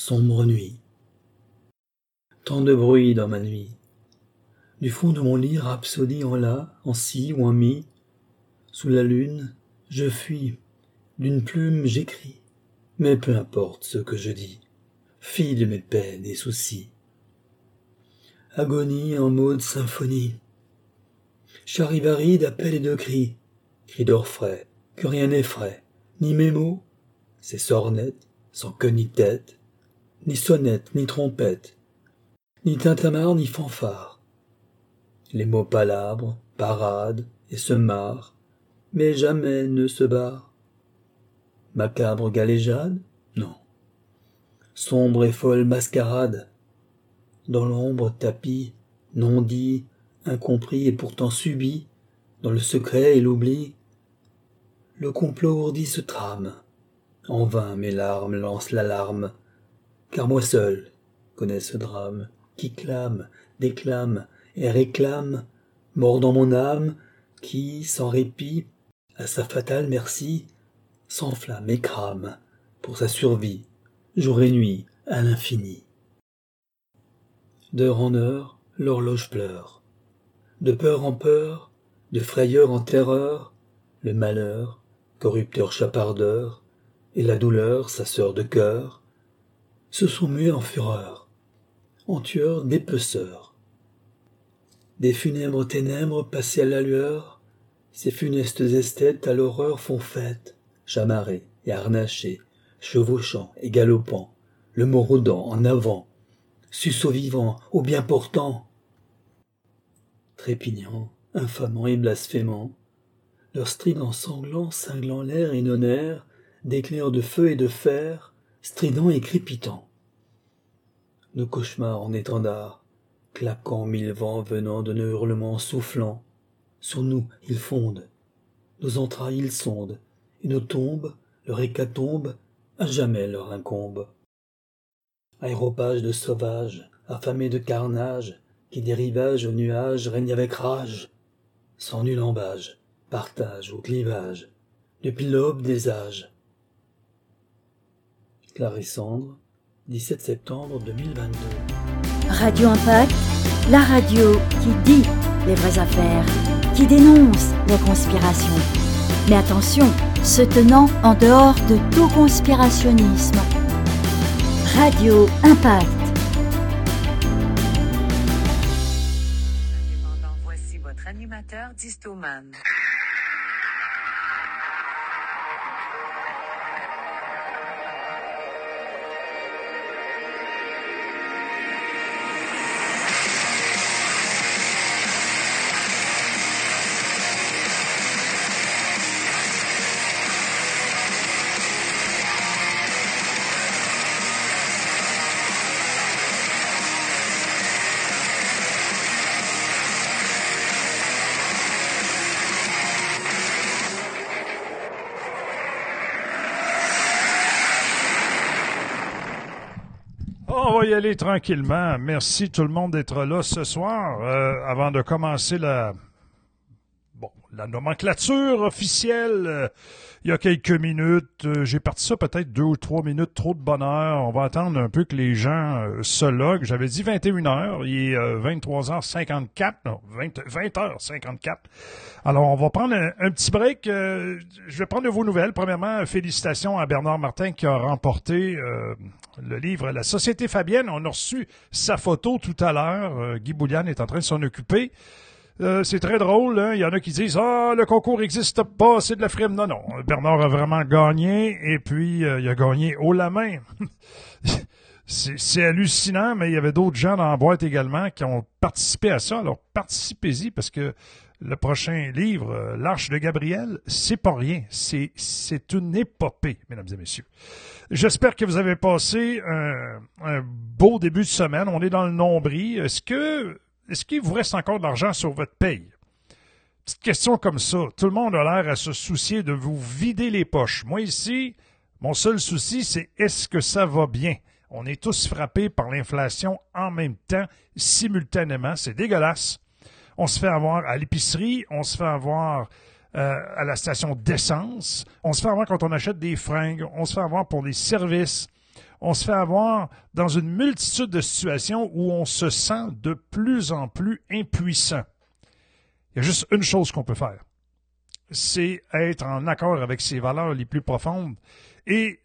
sombre nuit. Tant de bruit dans ma nuit. Du fond de mon lit, rhapsodie en la, en si ou en mi. Sous la lune, je fuis. D'une plume, j'écris. Mais peu importe ce que je dis. Fille de mes peines et soucis. Agonie en mode symphonie. Charivari d'appels et de cris. Cris d'orfraie, que rien n'effraie. Ni mes mots, ces sornettes, sans queue ni tête, ni sonnette, ni trompette, ni tintamarre, ni fanfare. Les mots palabres, paradent et se marrent, mais jamais ne se barrent. Macabre galéjade? Non. Sombre et folle mascarade. Dans l'ombre tapis, non dit, incompris et pourtant subi, dans le secret et l'oubli. Le complot ourdi se trame. En vain mes larmes lancent l'alarme, car moi seul connais ce drame qui clame, déclame et réclame, mort dans mon âme, qui, sans répit, à sa fatale merci, s'enflamme et crame pour sa survie, jour et nuit, à l'infini. D'heure en heure, l'horloge pleure. De peur en peur, de frayeur en terreur, le malheur, corrupteur chapardeur, et la douleur, sa sœur de cœur, se sont mués en fureur, en tueurs dépeceurs. Des funèbres ténèbres passées à la lueur, ces funestes esthètes à l'horreur font fête, chamarrés et harnachés, chevauchant et galopant, le moroudant en avant, suceau vivant au bien portant. Trépignant, infamant et blasphémant, leurs stridents sanglants cinglant l'air et non air, d'éclairs de feu et de fer, stridents et crépitants. Nos cauchemars en étendard, claquant mille vents venant de nos hurlements soufflants, sur nous ils fondent, nos entrailles ils sondent, et nos tombes, leur hécatombe, à jamais leur incombe. Aéropage de sauvages, affamés de carnage, qui des rivages aux nuages règnent avec rage, sans nul embâge, partage ou clivage, depuis l'aube des âges. Clarissandre, 17 septembre 2022. Radio Impact, la radio qui dit les vraies affaires, qui dénonce les conspirations. Mais attention, se tenant en dehors de tout conspirationnisme. Radio Impact. voici votre animateur Distoman. Y aller tranquillement. Merci tout le monde d'être là ce soir. Euh, avant de commencer la, la nomenclature officielle, euh, il y a quelques minutes, euh, j'ai parti ça peut-être deux ou trois minutes trop de bonheur. On va attendre un peu que les gens se loguent. J'avais dit 21 heures, il est 23h54, non, 20, h 54 Alors, on va prendre un, petit break. je vais prendre de vos nouvelles. Premièrement, félicitations à Bernard Martin qui a remporté le livre La Société Fabienne. On a reçu sa photo tout à l'heure. Euh, Guy Bouliane est en train de s'en occuper. Euh, c'est très drôle. Hein. Il y en a qui disent Ah, le concours n'existe pas, c'est de la frime. Non, non. Bernard a vraiment gagné et puis euh, il a gagné haut la main. c'est hallucinant, mais il y avait d'autres gens dans la boîte également qui ont participé à ça. Alors participez-y parce que le prochain livre, euh, L'Arche de Gabriel, c'est pas rien. C'est, c'est une épopée, mesdames et messieurs. J'espère que vous avez passé un, un, beau début de semaine. On est dans le nombril. Est-ce que, est-ce qu'il vous reste encore de l'argent sur votre paye? Petite question comme ça. Tout le monde a l'air à se soucier de vous vider les poches. Moi ici, mon seul souci, c'est est-ce que ça va bien? On est tous frappés par l'inflation en même temps, simultanément. C'est dégueulasse on se fait avoir à l'épicerie, on se fait avoir euh, à la station d'essence, on se fait avoir quand on achète des fringues, on se fait avoir pour des services, on se fait avoir dans une multitude de situations où on se sent de plus en plus impuissant. Il y a juste une chose qu'on peut faire. C'est être en accord avec ses valeurs les plus profondes et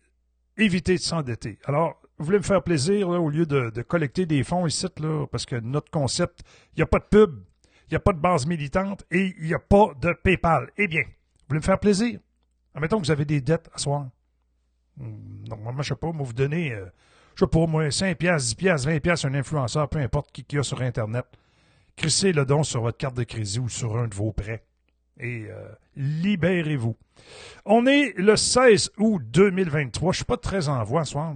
éviter de s'endetter. Alors, vous voulez me faire plaisir, au lieu de, collecter des fonds ici, là, parce que notre concept, il n'y a pas de pub, il n'y a pas de base militante et il n'y a pas de PayPal. Eh bien, vous voulez me faire plaisir? Admettons que vous avez des dettes à soir. Hmm, normalement, je sais pas, moi, vous donnez, euh, je sais pas, moi, 5 piastres, 10 piastres, 20 piastres, un influenceur, peu importe qui qu'il y a sur Internet. Crissez le don sur votre carte de crédit ou sur un de vos prêts. Et euh, libérez-vous. On est le 16 août 2023. Je suis pas très en voix ce soir.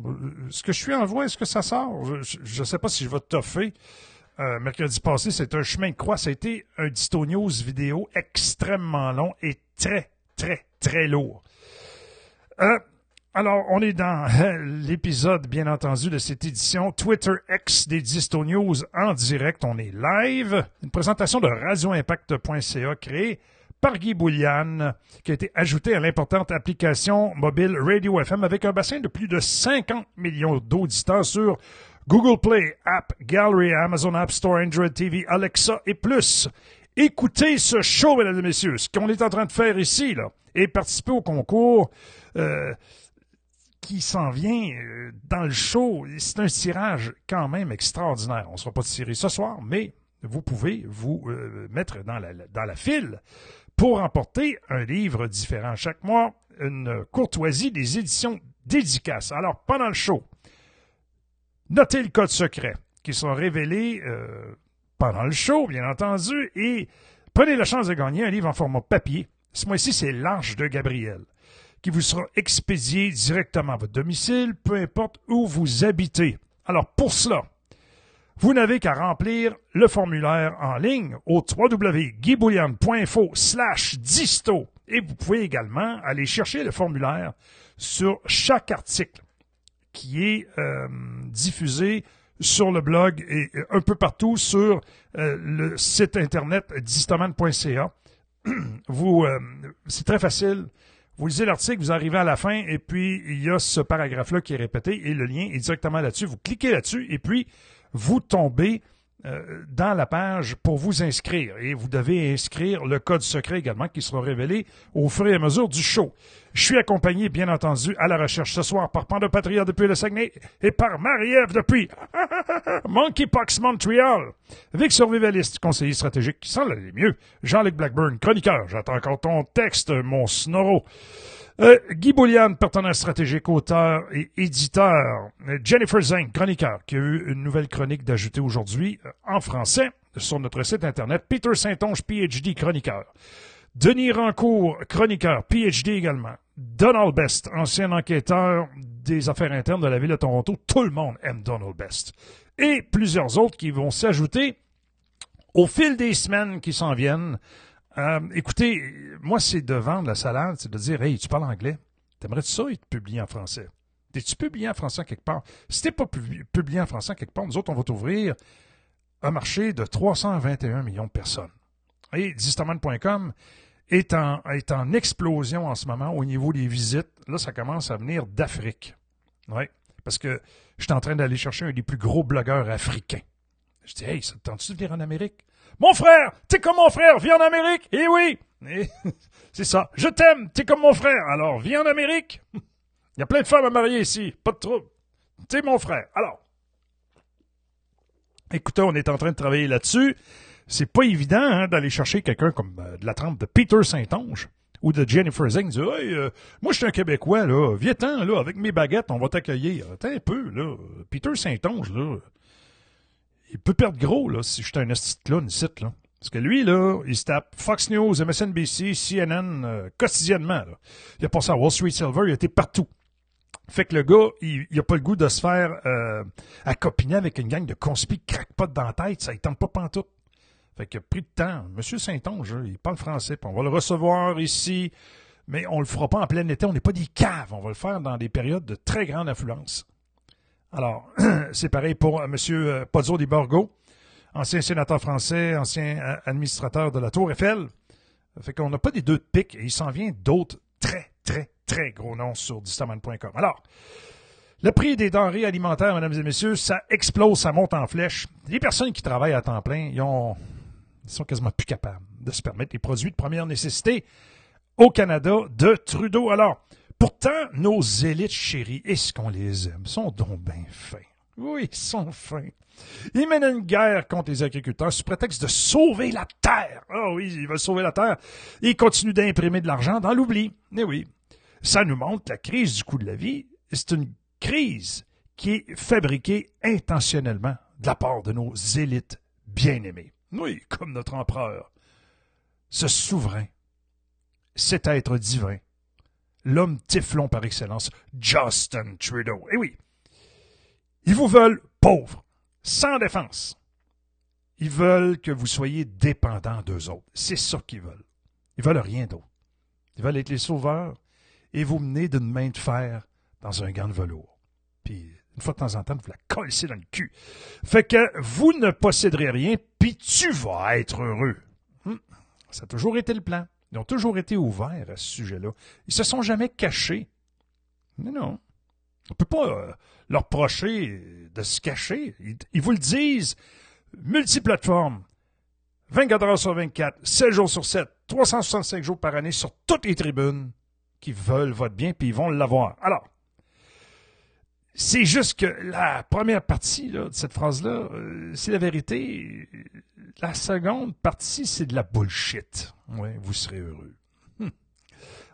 Est-ce que je suis en voix? Est-ce que ça sort? Je ne sais pas si je vais toffer. Euh, mercredi passé, c'est un chemin de croix. Ça a été un Disto News vidéo extrêmement long et très, très, très lourd. Euh, alors, on est dans l'épisode, bien entendu, de cette édition Twitter X des Disto News en direct. On est live. Une présentation de radioimpact.ca créée par Guy Boulian, qui a été ajouté à l'importante application mobile Radio FM avec un bassin de plus de 50 millions d'auditeurs sur Google Play, App Gallery, Amazon App Store, Android TV, Alexa et plus. Écoutez ce show, mesdames et messieurs, ce qu'on est en train de faire ici, là, et participer au concours euh, qui s'en vient euh, dans le show. C'est un tirage quand même extraordinaire. On ne sera pas tiré ce soir, mais vous pouvez vous euh, mettre dans la, file pour emporter un livre différent chaque mois, une courtoisie des éditions dédicaces. Alors, pendant le show, notez le code secret qui sera révélé euh, pendant le show, bien entendu, et prenez la chance de gagner un livre en format papier. Ce mois-ci, c'est L'Arche de Gabriel, qui vous sera expédié directement à votre domicile, peu importe où vous habitez. Alors, pour cela, vous n'avez qu'à remplir le formulaire en ligne au www.guyboulian.info slash disto et vous pouvez également aller chercher le formulaire sur chaque article qui est euh, diffusé sur le blog et un peu partout sur euh, le site internet distoman.ca. Vous, euh, c'est très facile. Vous lisez l'article, vous arrivez à la fin, et puis il y a ce paragraphe-là qui est répété, et le lien est directement là-dessus. Vous cliquez là-dessus, et puis vous tombez euh, dans la page pour vous inscrire. Et vous devez inscrire le code secret également qui sera révélé au fur et à mesure du show. Je suis accompagné, bien entendu, à la recherche ce soir par Panda Patria depuis le Saguenay et par Marie-Ève depuis Monkeypox Montreal. Vic Survivaliste, conseiller stratégique qui sent les mieux. Jean-Luc Blackburn, chroniqueur. J'attends encore ton texte, mon snoro. Euh, Guy Boulian, partenaire stratégique, auteur et éditeur. Jennifer Zink, chroniqueur, qui a eu une nouvelle chronique d'ajouter aujourd'hui euh, en français sur notre site Internet. Peter Saint-Onge, PhD, chroniqueur. Denis Rancourt, chroniqueur, PhD également. Donald Best, ancien enquêteur des affaires internes de la ville de Toronto. Tout le monde aime Donald Best. Et plusieurs autres qui vont s'ajouter au fil des semaines qui s'en viennent euh, écoutez, moi, c'est de vendre la salade, c'est de dire Hey, tu parles anglais. T'aimerais-tu ça être publié en français? T'es-tu publié en français quelque part? Si t'es pas publié en français quelque part, nous autres, on va t'ouvrir un marché de 321 millions de personnes. Et distaman.com est en, est en explosion en ce moment au niveau des visites. Là, ça commence à venir d'Afrique. Oui, parce que je suis en train d'aller chercher un des plus gros blogueurs africains. Je dis, hey, ça te tente-tu de venir en Amérique? Mon frère, t'es comme mon frère, viens en Amérique. Eh oui, c'est ça. Je t'aime, t'es comme mon frère. Alors, viens en Amérique. Il y a plein de femmes à marier ici, pas de trouble. T'es mon frère. Alors, écoutez, on est en train de travailler là-dessus. C'est pas évident hein, d'aller chercher quelqu'un comme euh, de la trempe de Peter Saint-Onge ou de Jennifer Zing. Dire, hey, euh, moi, je suis un Québécois, là. Viens-t'en, là, avec mes baguettes, on va t'accueillir. Attends un peu, là. Peter Saint-Onge, là il peut perdre gros, là, si je suis un esti clown ici, là. Parce que lui, là, il se tape Fox News, MSNBC, CNN, euh, quotidiennement. Il a passé à Wall Street Silver, il a été partout. Fait que le gars, il, il a pas le goût de se faire euh, accopiner avec une gang de conspi qui craque pas dans la tête, ça il tente pas pantoute. Fait a pris de temps. Monsieur Saint-Onge, il parle français, on va le recevoir ici, mais on le fera pas en plein été, on n'est pas des caves, on va le faire dans des périodes de très grande influence. Alors, c'est pareil pour euh, M. Euh, Pozzo di Borgo, ancien sénateur français, ancien euh, administrateur de la Tour Eiffel. Fait qu'on n'a pas des deux de pique et il s'en vient d'autres très, très, très gros noms sur distaman.com. Alors, Le prix des denrées alimentaires, mesdames et messieurs, ça explose, ça monte en flèche. Les personnes qui travaillent à temps plein, ils, ont, ils sont quasiment plus capables de se permettre les produits de première nécessité au Canada de Trudeau. Alors, pourtant, nos élites chéries, est-ce qu'on les aime, sont donc bien fins. Oui, ils sont fins. Ils mènent une guerre contre les agriculteurs sous prétexte de sauver la terre. Ah oui, ils veulent sauver la terre. Ils continuent d'imprimer de l'argent dans l'oubli. Eh oui. Ça nous montre la crise du coût de la vie. C'est une crise qui est fabriquée intentionnellement de la part de nos élites bien-aimées. Oui, comme notre empereur. Ce souverain, cet être divin, l'homme tiflon par excellence, Justin Trudeau. Eh oui, ils vous veulent pauvres, sans défense. Ils veulent que vous soyez dépendants d'eux autres. C'est ça qu'ils veulent. Ils veulent rien d'autre. Ils veulent être les sauveurs et vous mener d'une main de fer dans un gant de velours. Puis, une fois de temps en temps, vous la collez dans le cul. Fait que vous ne posséderez rien, puis tu vas être heureux. Hum, ça a toujours été le plan. Ils ont toujours été ouverts à ce sujet-là. Ils se sont jamais cachés. Mais non. On ne peut pas euh, leur reprocher de se cacher. Ils, vous le disent. Multiplateforme. 24 heures sur 24, 7 jours sur 7, 365 jours par année sur toutes les tribunes qui veulent votre bien, puis ils vont l'avoir. Alors, c'est juste que la première partie de cette phrase-là, euh, c'est la vérité. La seconde partie, c'est de la bullshit. Oui, vous serez heureux. Hum.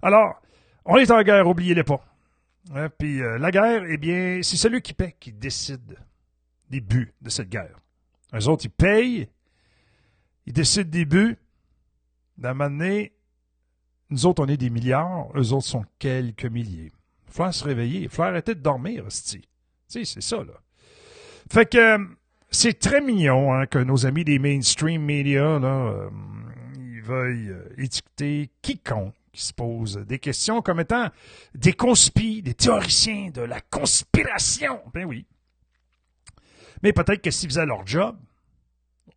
Alors, on est en guerre, oubliez-les pas. Hein, puis euh, la guerre, eh bien, c'est celui qui paie qui décide des buts de cette guerre. Eux autres, ils payent, ils décident des buts. D'un moment donné, nous autres, on est des milliards, eux autres sont quelques milliers. Faut se réveiller, il faut arrêter de dormir, Tu c'est ça, là. Fait que euh, c'est très mignon hein, que nos amis des mainstream media, là, euh, ils veuillent euh, étiqueter quiconque qui se pose des questions comme étant des conspis, des théoriciens de la conspiration. Ben oui. Mais peut-être que s'ils faisaient leur job,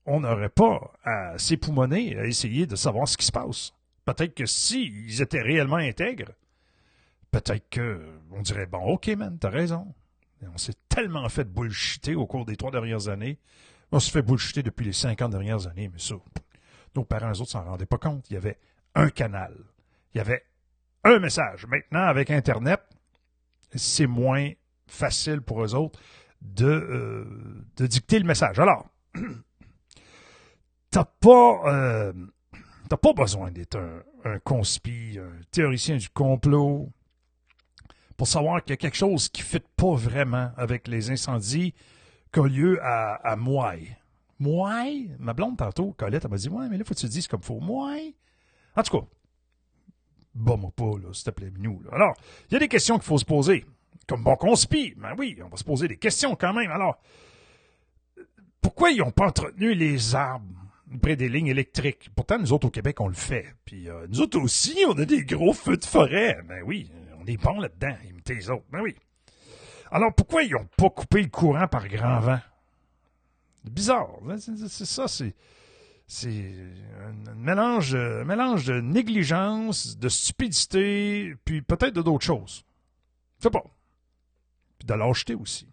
on n'aurait pas à s'époumoner à essayer de savoir ce qui se passe. Peut-être que s'ils étaient réellement intègres, peut-être que on dirait bon, ok man, t'as raison. on s'est tellement fait bullshiter au cours des trois dernières années. On se fait bullshiter depuis les cinquante dernières années, mais ça, nos parents, eux autres, s'en rendaient pas compte. Il y avait un canal. Il y avait un message. Maintenant, avec Internet, c'est moins facile pour eux autres de, euh, dicter le message. Alors, t'as pas, euh, t'as pas besoin d'être un, un un théoricien du complot, pour savoir qu'il y a quelque chose qui ne fit pas vraiment avec les incendies qui ont lieu à, à Mouaille. Mouaille? Ma blonde, tantôt, Colette, elle m'a dit, ouais, mais là, faut que tu te dises comme faut. Mouaille? En tout cas, bon, pas, là, s'il te plaît, nous. Alors, il y a des questions qu'il faut se poser. Comme bon conspi, ben oui, on va se poser des questions quand même. Alors, pourquoi ils n'ont pas entretenu les arbres près des lignes électriques? Pourtant, nous autres au Québec, on le fait. Puis euh, nous autres aussi, on a des gros feux de forêt. Ben oui, est bon là-dedans, imiter les autres. Ben oui. Alors, pourquoi ils n'ont pas coupé le courant par grand vent? Bizarre. Hein? C'est ça, c'est. C'est un mélange, mélange de négligence, de stupidité, puis peut-être de d'autres choses. Je sais pas. Puis de lâcheté aussi.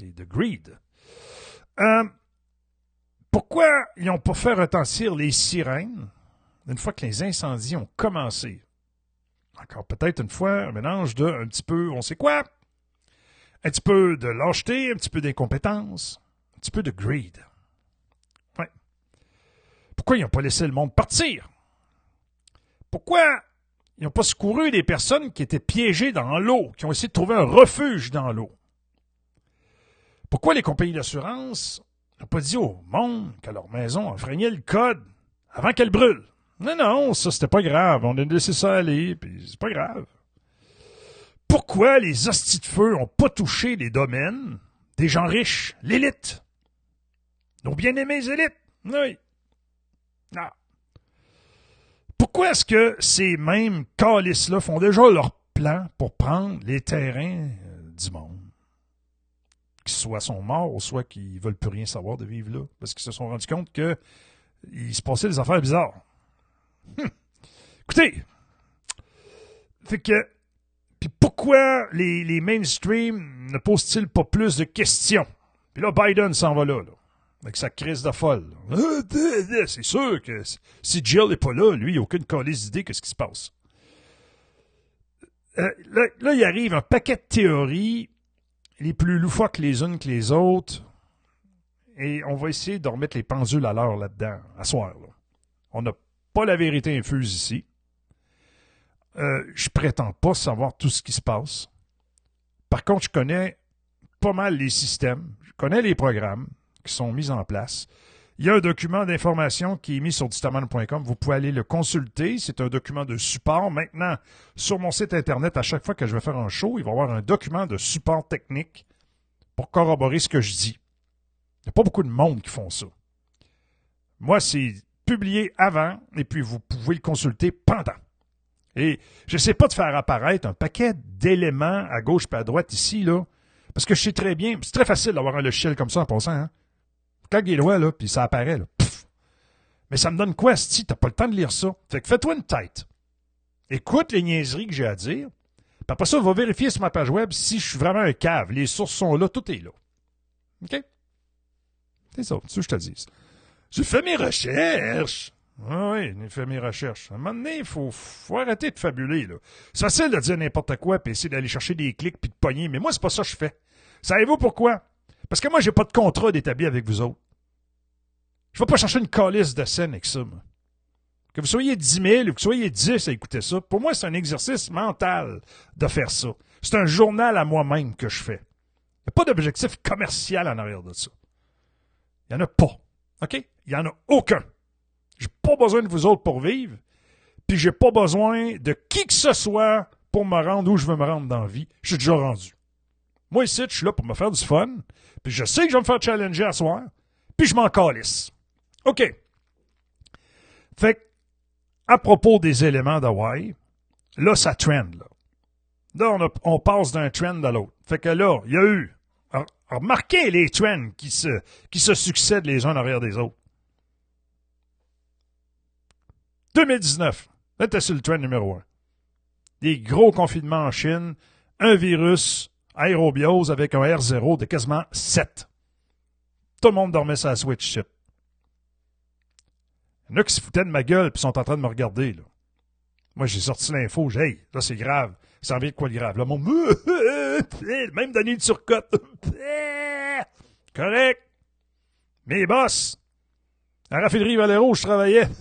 Et de greed. Euh, pourquoi ils n'ont pas fait retentir les sirènes une fois que les incendies ont commencé? Encore peut-être une fois, un mélange de un petit peu, on sait quoi, un petit peu de lâcheté, un petit peu d'incompétence, un petit peu de greed. Ouais. Pourquoi ils n'ont pas laissé le monde partir? Pourquoi ils n'ont pas secouru des personnes qui étaient piégées dans l'eau, qui ont essayé de trouver un refuge dans l'eau? Pourquoi les compagnies d'assurance n'ont pas dit au monde que leur maison enfreignait le code avant qu'elle brûle? Non, non, ça, c'était pas grave. On a laissé ça aller, puis c'est pas grave. Pourquoi les hosties de feu ont pas touché les domaines des gens riches, l'élite? Nos bien-aimés élites? Oui. Ah. Pourquoi est-ce que ces mêmes calices-là font déjà leur plan pour prendre les terrains euh, du monde? Qu'ils soit sont morts, soit qu'ils veulent plus rien savoir de vivre là, parce qu'ils se sont rendus compte que il se passait des affaires bizarres. Écoutez, fait que, pourquoi les, les mainstream ne posent-ils pas plus de questions? Puis là, Biden s'en va là, avec sa crise de folle. là. C'est sûr que si Jill n'est pas là, lui, il n'a aucune colise d'idée que ce qui se passe. Euh, là, il arrive un paquet de théories, les plus loufoques les unes que les autres, et on va essayer de remettre les pendules à l'heure là-dedans, à soir. là. On n'a la vérité infuse ici. Euh, je prétends pas savoir tout ce qui se passe. Par contre, je connais pas mal les systèmes, je connais les programmes qui sont mis en place. Il y a un document d'information qui est mis sur distaman.com. Vous pouvez aller le consulter. C'est un document de support. Maintenant, sur mon site Internet, à chaque fois que je vais faire un show, il va y avoir un document de support technique pour corroborer ce que je dis. Il n'y a pas beaucoup de monde qui font ça. Moi, c'est publié avant et puis vous pouvez le consulter pendant. Et je ne sais pas de faire apparaître un paquet d'éléments à gauche et à droite ici, là, parce que je sais très bien, c'est très facile d'avoir un logiciel comme ça en passant. Hein? Claque les doigts, là, puis ça apparaît. Là. Mais ça me donne quoi, si t'as pas le temps de lire ça? Fait que fais-toi une tête. Écoute les niaiseries que j'ai à dire. Puis après ça, va vérifier sur ma page web si je suis vraiment un cave. Les sources sont là, tout est là. OK? C'est ça, tu veux que je te dise. J'ai fait mes recherches. Ah oui, j'ai fait mes recherches. À un moment donné, il faut, faut arrêter de fabuler. Là. C'est facile de dire n'importe quoi puis essayer d'aller chercher des clics puis de pogner, mais moi, c'est pas ça que je fais. Savez-vous pourquoi? Parce que moi, j'ai pas de contrat d'établi avec vous autres. Je vais pas chercher une calice de scène avec ça. Que vous soyez 10 000 ou que vous soyez 10 à écouter ça, pour moi, c'est un exercice mental de faire ça. C'est un journal à moi-même que je fais. Il n'y a pas d'objectif commercial en arrière de ça. Il n'y en a pas. OK? Il n'y en a aucun. J'ai pas besoin de vous autres pour vivre, puis j'ai pas besoin de qui que ce soit pour me rendre où je veux me rendre dans la vie. Je suis déjà rendu. Moi, ici, je suis là pour me faire du fun, puis je sais que je vais me faire challenger à soir, puis je m'en calisse. OK. Fait que, à propos des éléments d'Hawaï, là, ça trend, là. Là, on, a- on passe d'un trend à l'autre. Fait que là, il y a eu... re- Remarquez les trends qui se, qui se succèdent les uns en arrière des autres. 2019, là, sur le trend numéro un. Des gros confinements en Chine, un virus aérobiose avec un R0 de quasiment 7. Tout le monde dormait la Switch shit. Il y en a qui se foutaient de ma gueule puis sont en train de me regarder. Là. Moi, j'ai sorti l'info, j'ai hey, là, c'est grave. Ça en vient de quoi de grave? Là, mon même Daniel Turcotte. Correct. Mes boss. À la raffinerie Valero je travaillais.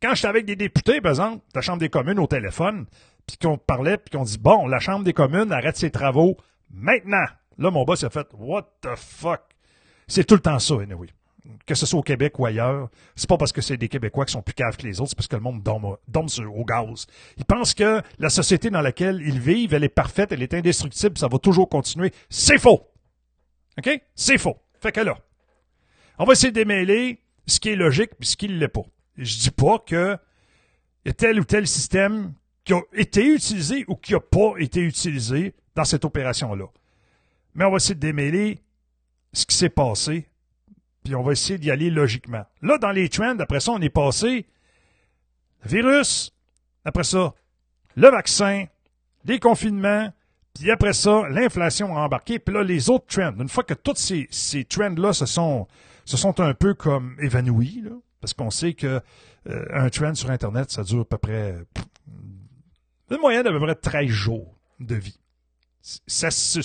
Quand j'étais avec des députés, par exemple, de la Chambre des communes au téléphone, puis qu'on parlait, puis qu'on dit, bon, la Chambre des communes arrête ses travaux maintenant. Là, mon boss a fait, what the fuck? C'est tout le temps ça, anyway. Que ce soit au Québec ou ailleurs, c'est pas parce que c'est des Québécois qui sont plus caves que les autres, c'est parce que le monde dorme, au gaz. Ils pensent que la société dans laquelle ils vivent, elle est parfaite, elle est indestructible, ça va toujours continuer. C'est faux! OK? C'est faux. Fait que là, on va essayer de démêler ce qui est logique et ce qui ne l'est pas. Je dis pas que y a tel ou tel système qui a été utilisé ou qui n'a pas été utilisé dans cette opération-là. Mais on va essayer de démêler ce qui s'est passé, puis on va essayer d'y aller logiquement. Là, dans les trends, après ça, on est passé virus, après ça, le vaccin, les confinements, puis après ça, l'inflation a embarqué, puis là, les autres trends. Une fois que tous ces, ces trends-là se sont, se sont un peu comme évanouis, parce qu'on sait que euh, un trend sur Internet, ça dure à peu près une moyenne d'à peu près 13 jours de vie. Ça se,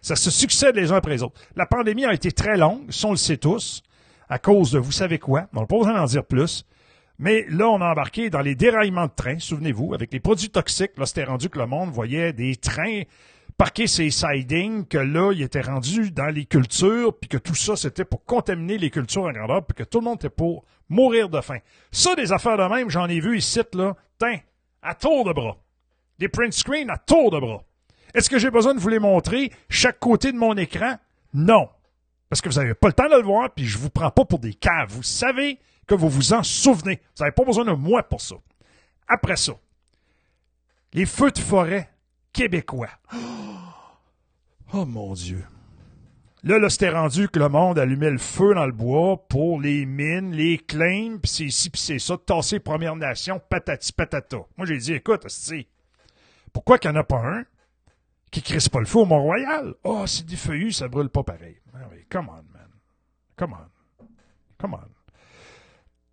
ça se succède les uns après les autres. La pandémie a été très longue, ça on le sait tous, à cause de vous savez quoi, on n'a pas besoin d'en dire plus. Mais là, on a embarqué dans les déraillements de train, souvenez-vous, avec les produits toxiques. Là, c'était rendu que le monde voyait des trains parquer ses sidings, que là, il était rendu dans les cultures, puis que tout ça, c'était pour contaminer les cultures en grandeur, puis que tout le monde était pour mourir de faim. Ça, des affaires de même, j'en ai vu ici, là, tain, à tour de bras. Des print screens à tour de bras. Est-ce que j'ai besoin de vous les montrer chaque côté de mon écran? Non. Parce que vous n'avez pas le temps de le voir, puis je vous prends pas pour des caves. Vous savez que vous vous en souvenez. Vous n'avez pas besoin de moi pour ça. Après ça, les feux de forêt québécois. Oh mon Dieu. Là, là, c'était rendu que le monde allumait le feu dans le bois pour les mines, les claims, puis c'est ici, puis c'est ça, tasser Première Nation, patati patata. Moi, j'ai dit, écoute, c'est Pourquoi qu'il n'y en a pas un? Qui crisse pas le feu au Mont-Royal? Oh, c'est du feuillu, ça brûle pas pareil. Ah oui, come on, man. Come on. Come on.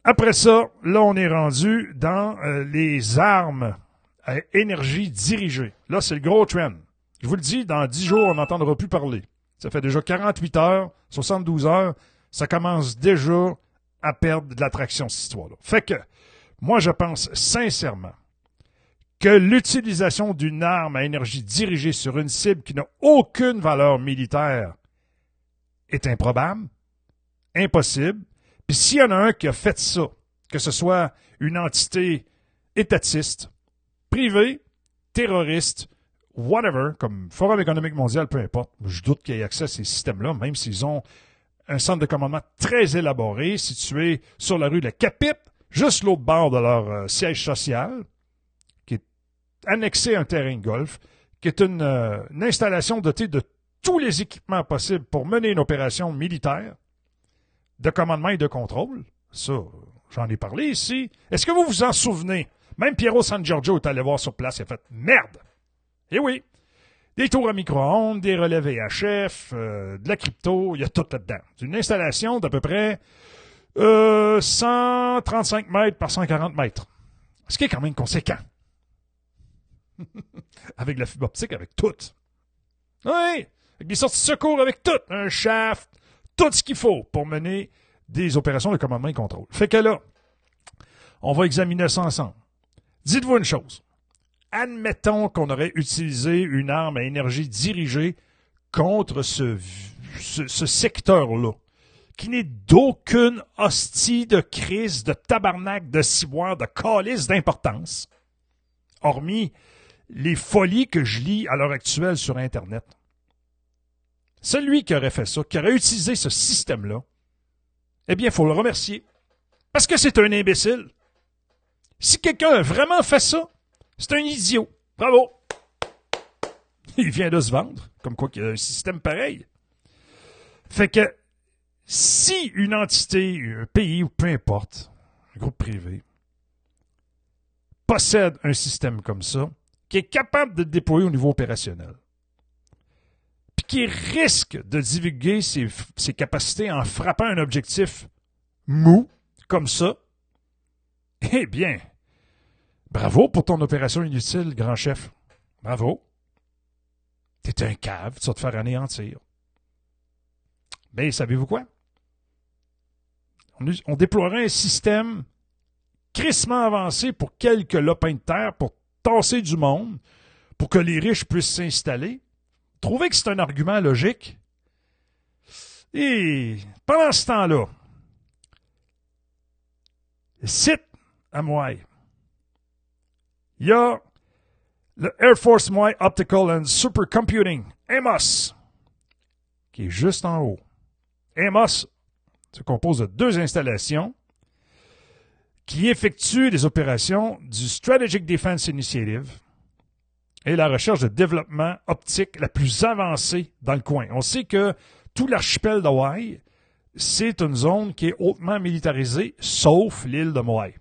Après ça, là, on est rendu dans euh, les armes à énergie dirigée. Là, c'est le gros trend. Je vous le dis, dans 10 jours, on n'entendra plus parler. Ça fait déjà 48 heures, 72 heures, ça commence déjà à perdre de l'attraction, cette histoire-là. Fait que, moi, je pense sincèrement que l'utilisation d'une arme à énergie dirigée sur une cible qui n'a aucune valeur militaire est improbable, impossible. Puis s'il y en a un qui a fait ça, que ce soit une entité étatiste, privée, terroriste, whatever, comme Forum économique mondial, peu importe, je doute qu'il y ait accès à ces systèmes-là, même s'ils ont un centre de commandement très élaboré situé sur la rue de la Capip, juste l'autre bord de leur euh, siège social, annexé un terrain de golf, qui est une, euh, une installation dotée de tous les équipements possibles pour mener une opération militaire de commandement et de contrôle. Ça, j'en ai parlé ici. Est-ce que vous vous en souvenez? Même Piero San Giorgio est allé voir sur place et a fait merde. Eh oui. Des tours à micro-ondes, des relais VHF, euh, de la crypto, il y a tout là-dedans. C'est une installation d'à peu près euh, 135 mètres par 140 mètres. Ce qui est quand même conséquent. avec la fibre optique, avec tout. Oui, avec des sorties de secours, avec tout. Un shaft, tout ce qu'il faut pour mener des opérations de commandement et contrôle. Fait que là, on va examiner ça ensemble. Dites-vous une chose. Admettons qu'on aurait utilisé une arme à énergie dirigée contre ce, secteur-là, qui n'est d'aucune hostie de crise, de tabarnak, de ciboire, de calice d'importance, hormis les folies que je lis à l'heure actuelle sur Internet. Celui qui aurait fait ça, qui aurait utilisé ce système-là, eh bien, il faut le remercier. Parce que c'est un imbécile. Si quelqu'un a vraiment fait ça, c'est un idiot. Bravo. Il vient de se vendre, comme quoi qu'il y a un système pareil. Fait que si une entité, un pays ou peu importe, un groupe privé, possède un système comme ça, qui est capable de déployer au niveau opérationnel, puis qui risque de divulguer ses, capacités en frappant un objectif mou, comme ça, eh bien, bravo pour ton opération inutile, grand chef. Bravo. T'es un cave, tu vas te faire anéantir. Mais savez-vous quoi? On, on un système crissement avancé pour quelques lopins de terre, pour tasser du monde, pour que les riches puissent s'installer. Trouvez que c'est un argument logique? Et pendant ce temps-là, site à Moy, il y a le Air Force Moy Optical and Supercomputing, AMOS, qui est juste en haut. AMOS se compose de deux installations qui effectuent des opérations du Strategic Defense Initiative et la recherche de développement optique la plus avancée dans le coin. On sait que tout l'archipel d'Hawaï, c'est une zone qui est hautement militarisée, sauf l'île de Moai,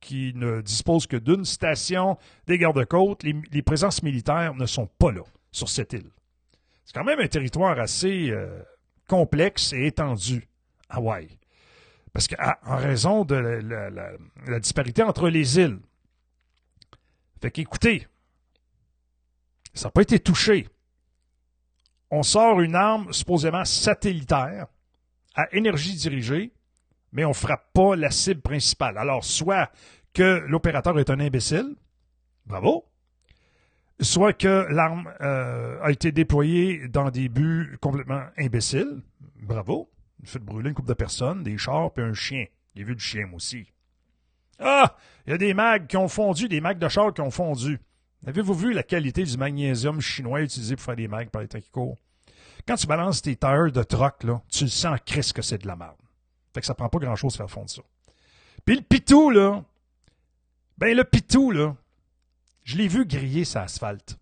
qui ne dispose que d'une station des gardes-côtes. Les, les, présences militaires ne sont pas là, sur cette île. C'est quand même un territoire assez euh, complexe et étendu, Hawaï. Parce qu'en raison de la, disparité entre les îles. Fait qu'écoutez, ça n'a pas été touché. On sort une arme supposément satellitaire à énergie dirigée, mais on ne frappe pas la cible principale. Alors, soit que l'opérateur est un imbécile, bravo, soit que l'arme euh, a été déployée dans des buts complètement imbéciles, bravo, fait brûler une couple de personnes, des chars, puis un chien. J'ai vu du chien, moi aussi. Ah! Il y a des mags qui ont fondu, des mags de chars qui ont fondu. Avez-vous vu la qualité du magnésium chinois utilisé pour faire des mags par les temps? Quand tu balances tes tailleurs de troc, là, tu le sens crise que c'est de la merde. Fait que ça prend pas grand-chose de faire fondre ça. Puis le pitou, là, ben le pitou, là, je l'ai vu griller sa asphalte.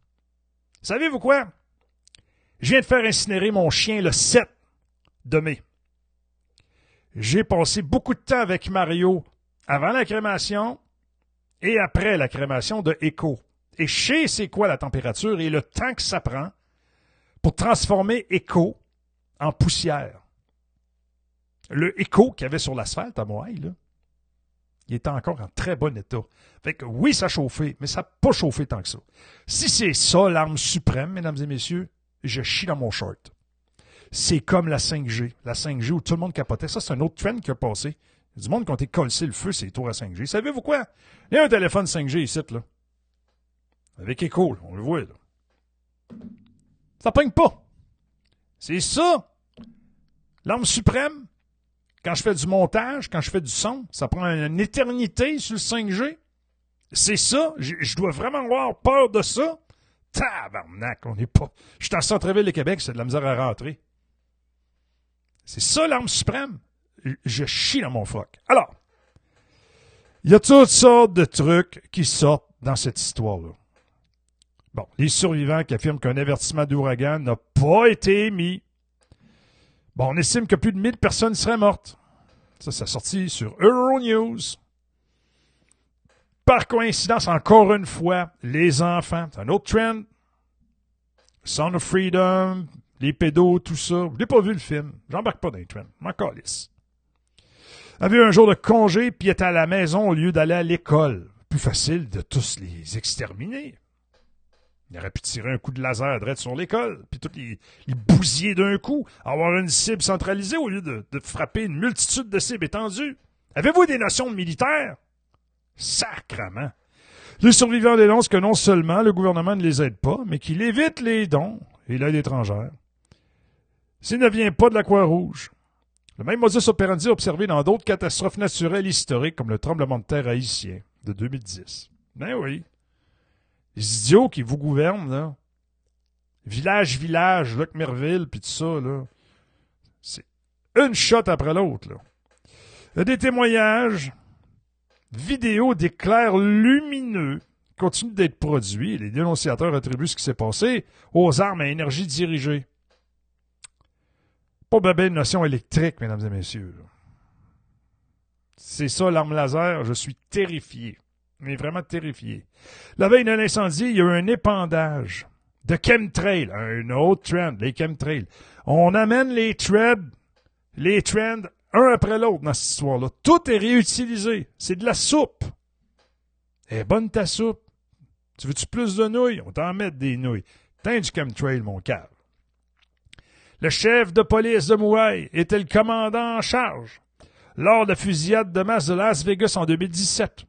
Savez-vous quoi? Je viens de faire incinérer mon chien le 7 de mai. J'ai passé beaucoup de temps avec Mario avant la crémation et après la crémation de Echo. Et je sais c'est quoi la température et le temps que ça prend pour transformer Echo en poussière. Le Echo qu'il y avait sur l'asphalte à Moaï, il était encore en très bon état. Fait que oui, ça a chauffé, mais ça n'a pas chauffé tant que ça. Si c'est ça l'arme suprême, mesdames et messieurs, je chie dans mon short. C'est comme la 5G. La 5G où tout le monde capotait. Ça, c'est un autre trend qui a passé. Il y a du monde qui ont été collé le feu, c'est les tours à 5G. Savez-vous quoi? Il y a un téléphone 5G ici, là. Avec écho, on le voit, là. Ça pogne pas. C'est ça. L'arme suprême, quand je fais du montage, quand je fais du son, ça prend une éternité sur le 5G. C'est ça. Je, je dois vraiment avoir peur de ça. Tabarnak, on n'est pas. Je suis en centre-ville de Québec, c'est de la misère à rentrer. C'est ça l'arme suprême. Je chie dans mon froc. Alors, il y a toutes sortes de trucs qui sortent dans cette histoire-là. Bon, les survivants qui affirment qu'un avertissement d'ouragan n'a pas été émis. Bon, on estime que plus de 1000 personnes seraient mortes. Ça, ça sorti sur Euronews. Par coïncidence, encore une fois, les enfants, c'est un autre trend. Son of Freedom, les pédos, tout ça. Vous n'avez pas vu le film. J'embarque pas dans les trends. M'en calisse. Avait un jour de congé, puis était à la maison au lieu d'aller à l'école. Plus facile de tous les exterminer. Il aurait pu tirer un coup de laser direct sur l'école, puis tous les, les bousiller d'un coup, avoir une cible centralisée au lieu de, frapper une multitude de cibles étendues. Avez-vous des notions de militaire? Sacrement. Les survivants dénoncent que non seulement le gouvernement ne les aide pas, mais qu'il évite les dons et l'aide étrangère. S'il ne vient pas de la Croix-Rouge. Le même modus operandi observé dans d'autres catastrophes naturelles historiques comme le tremblement de terre haïtien de 2010. Ben oui. Les idiots qui vous gouvernent, là. Village, village, Luc Merville, puis tout ça, là. C'est une shot après l'autre, là. Des témoignages, vidéos d'éclairs lumineux continuent d'être produits les dénonciateurs attribuent ce qui s'est passé aux armes à énergie dirigée. Pas bébé une notion électrique, mesdames et messieurs. C'est ça, l'arme laser. Je suis terrifié. Mais vraiment terrifié. La veille de l'incendie, il y a eu un épandage de chemtrail. Un autre trend, les chemtrails. On amène les threads, les trends, un après l'autre dans cette histoire-là. Tout est réutilisé. C'est de la soupe. Eh, bonne ta soupe. Tu veux-tu plus de nouilles? On t'en met des nouilles. T'as du chemtrail, mon cave. Le chef de police de Mouaï était le commandant en charge lors de la fusillade de masse de Las Vegas en 2017.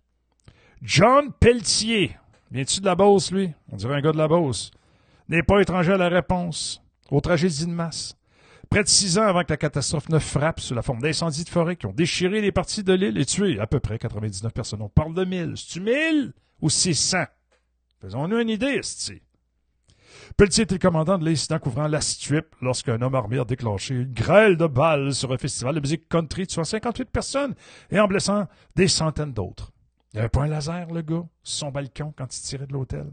John Pelletier, viens-tu de la Beauce, lui? On dirait un gars de la Beauce. N'est pas étranger à la réponse aux tragédies de masse. Près de six ans avant que la catastrophe ne frappe sous la forme d'incendies de forêt qui ont déchiré les parties de l'île et tué à peu près 99 personnes. On parle de 1000. C'est-tu 1000 ou 600? Faisons-nous une idée, esti. Pelletier était le commandant de l'incident couvrant la strip lorsqu'un homme armé a déclenché une grêle de balles sur un festival de musique country tuant 58 personnes et en blessant des centaines d'autres. Il n'y avait pas un laser, le gars, sur son balcon quand il tirait de l'hôtel.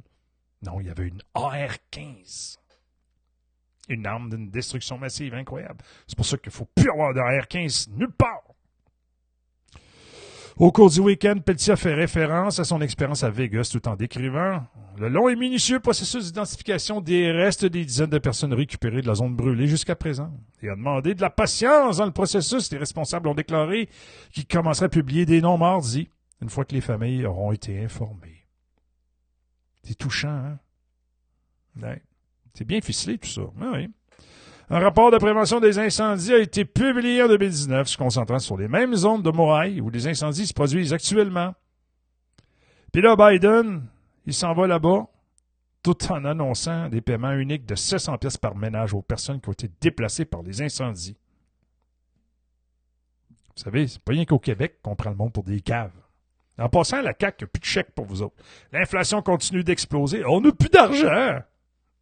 Non, il y avait une AR-15. Une arme d'une destruction massive incroyable. C'est pour ça qu'il faut plus avoir de AR-15 nulle part. Au cours du week-end, Pelletier a fait référence à son expérience à Vegas tout en décrivant le long et minutieux processus d'identification des restes des dizaines de personnes récupérées de la zone brûlée jusqu'à présent. Il a demandé de la patience dans le processus. Les responsables ont déclaré qu'ils commenceraient à publier des noms mardi, une fois que les familles auront été informées. C'est touchant, hein? Ouais. C'est bien ficelé, tout ça. Oui, oui. Un rapport de prévention des incendies a été publié en 2019, se concentrant sur les mêmes zones de Moaï où les incendies se produisent actuellement. Puis là, Biden, il s'en va là-bas, tout en annonçant des paiements uniques de 700 pièces par ménage aux personnes qui ont été déplacées par les incendies. Vous savez, c'est pas rien qu'au Québec qu'on prend le monde pour des caves. En passant, la CAQ n'a plus de chèque pour vous autres. L'inflation continue d'exploser. On n'a plus d'argent.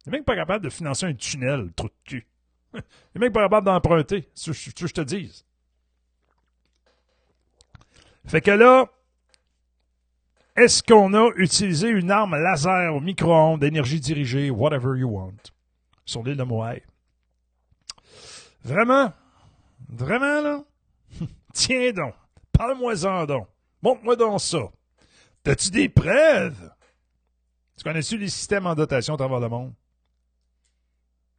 Il n'est même pas capable de financer un tunnel, trou de cul. N'est même pas capable d'emprunter. Ce que je te dise. Fait que là, est-ce qu'on a utilisé une arme laser au micro-ondes, énergie dirigée, whatever you want, sur l'île de Moai? Vraiment? Vraiment, là? Tiens donc, parle-moi-en donc. Montre-moi donc ça. T'as-tu des preuves? Tu connais-tu les systèmes en dotation à travers le monde?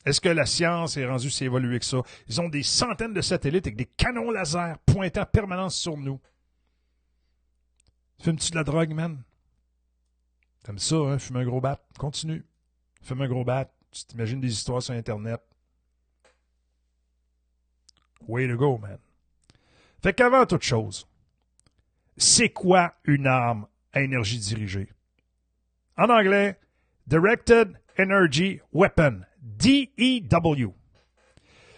Est-ce que la science est rendue si évoluée que ça? Ils ont des centaines de satellites avec des canons laser pointant en permanence sur nous. Fumes-tu de la drogue, man? T'aimes ça, hein? Fume un gros bat? Continue. Fume un gros bat. Tu t'imagines des histoires sur Internet. Way to go, man. Fait qu'avant toute chose, c'est quoi une arme à énergie dirigée? En anglais, Directed Energy Weapon, DEW.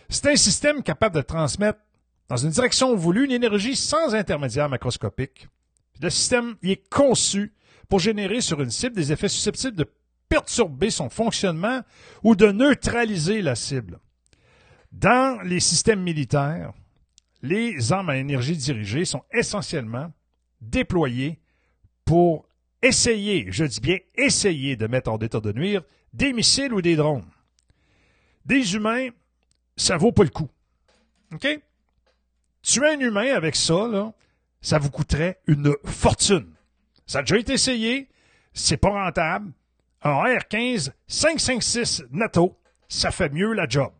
C'est un système capable de transmettre dans une direction voulue une énergie sans intermédiaire macroscopique. Le système y est conçu pour générer sur une cible des effets susceptibles de perturber son fonctionnement ou de neutraliser la cible. Dans les systèmes militaires, les armes à énergie dirigée sont essentiellement déployées pour essayer, je dis bien essayer de mettre en état de nuire des missiles ou des drones. Des humains, ça vaut pas le coup. OK? Tuer un humain avec ça, ça vous coûterait une fortune. Ça a déjà été essayé, c'est pas rentable. Un R-15 556 NATO, ça fait mieux la job.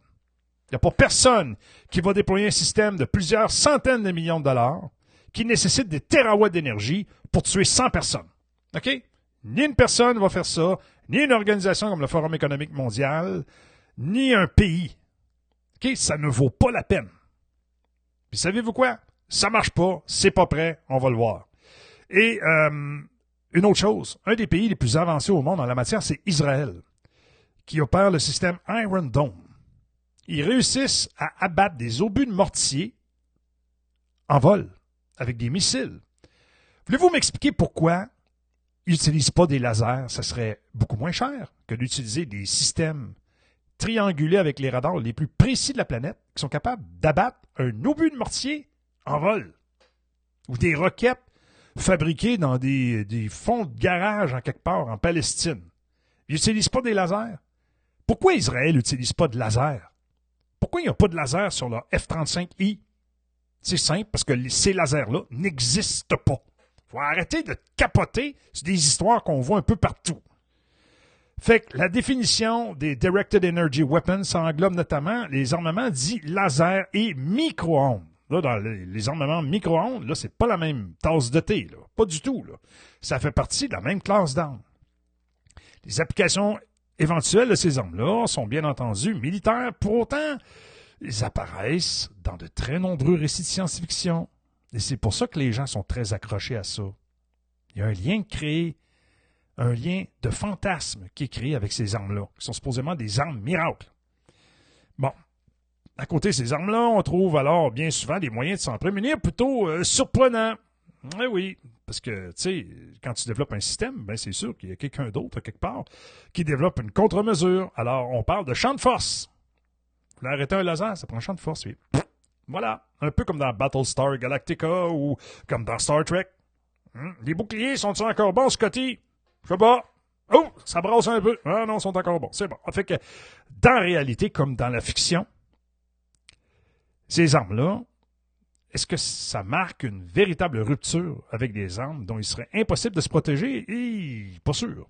Il n'y a pas personne qui va déployer un système de plusieurs centaines de millions de dollars qui nécessite des terawatts d'énergie pour tuer 100 personnes. OK? Ni une personne va faire ça, ni une organisation comme le Forum économique mondial, ni un pays. Ça ne vaut pas la peine. Puis savez-vous quoi? Ça marche pas, c'est pas prêt, on va le voir. Et euh, une autre chose, un des pays les plus avancés au monde en la matière, c'est Israël, qui opère le système Iron Dome. Ils réussissent à abattre des obus de mortier en vol, avec des missiles. Voulez-vous m'expliquer pourquoi ils n'utilisent pas des lasers? Ça serait beaucoup moins cher que d'utiliser des systèmes triangulés avec les radars les plus précis de la planète, qui sont capables d'abattre un obus de mortier en vol. Ou des roquettes fabriquées dans des, fonds de garage en quelque part en Palestine. Ils n'utilisent pas des lasers. Pourquoi Israël n'utilise pas de laser? Pourquoi il n'y a pas de laser sur leur F-35I? C'est simple, parce que ces lasers-là n'existent pas. faut arrêter de capoter sur des histoires qu'on voit un peu partout. Fait que la définition des Directed Energy Weapons, ça englobe notamment les armements dits laser et micro-ondes. Là, dans les armements micro-ondes, là, c'est pas la même tasse de thé, là. Pas du tout, là. Ça fait partie de la même classe d'armes. Les applications éventuelles de ces armes-là sont bien entendu militaires. Pour autant, ils apparaissent dans de très nombreux récits de science-fiction. Et c'est pour ça que les gens sont très accrochés à ça. Il y a un lien créé, un lien de fantasme qui est créé avec ces armes-là, qui sont supposément des armes miracles. Bon. À côté de ces armes-là, on trouve alors bien souvent des moyens de s'en prémunir plutôt euh, surprenants. Eh oui, parce que, tu sais, quand tu développes un système, ben c'est sûr qu'il y a quelqu'un d'autre, quelque part, qui développe une contre-mesure. Alors, on parle de champ de force. Vous arrêter un laser, ça prend un champ de force, oui. Voilà. Un peu comme dans Battlestar Galactica ou comme dans Star Trek. Hum, Les boucliers sont-ils encore bons, Scotty? Je sais pas. Oh, ça brasse un peu. Ah non, ils sont encore bons. C'est bon. Fait que, dans la réalité, comme dans la fiction, ces armes-là, est-ce que ça marque une véritable rupture avec des armes dont il serait impossible de se protéger? Pas sûr.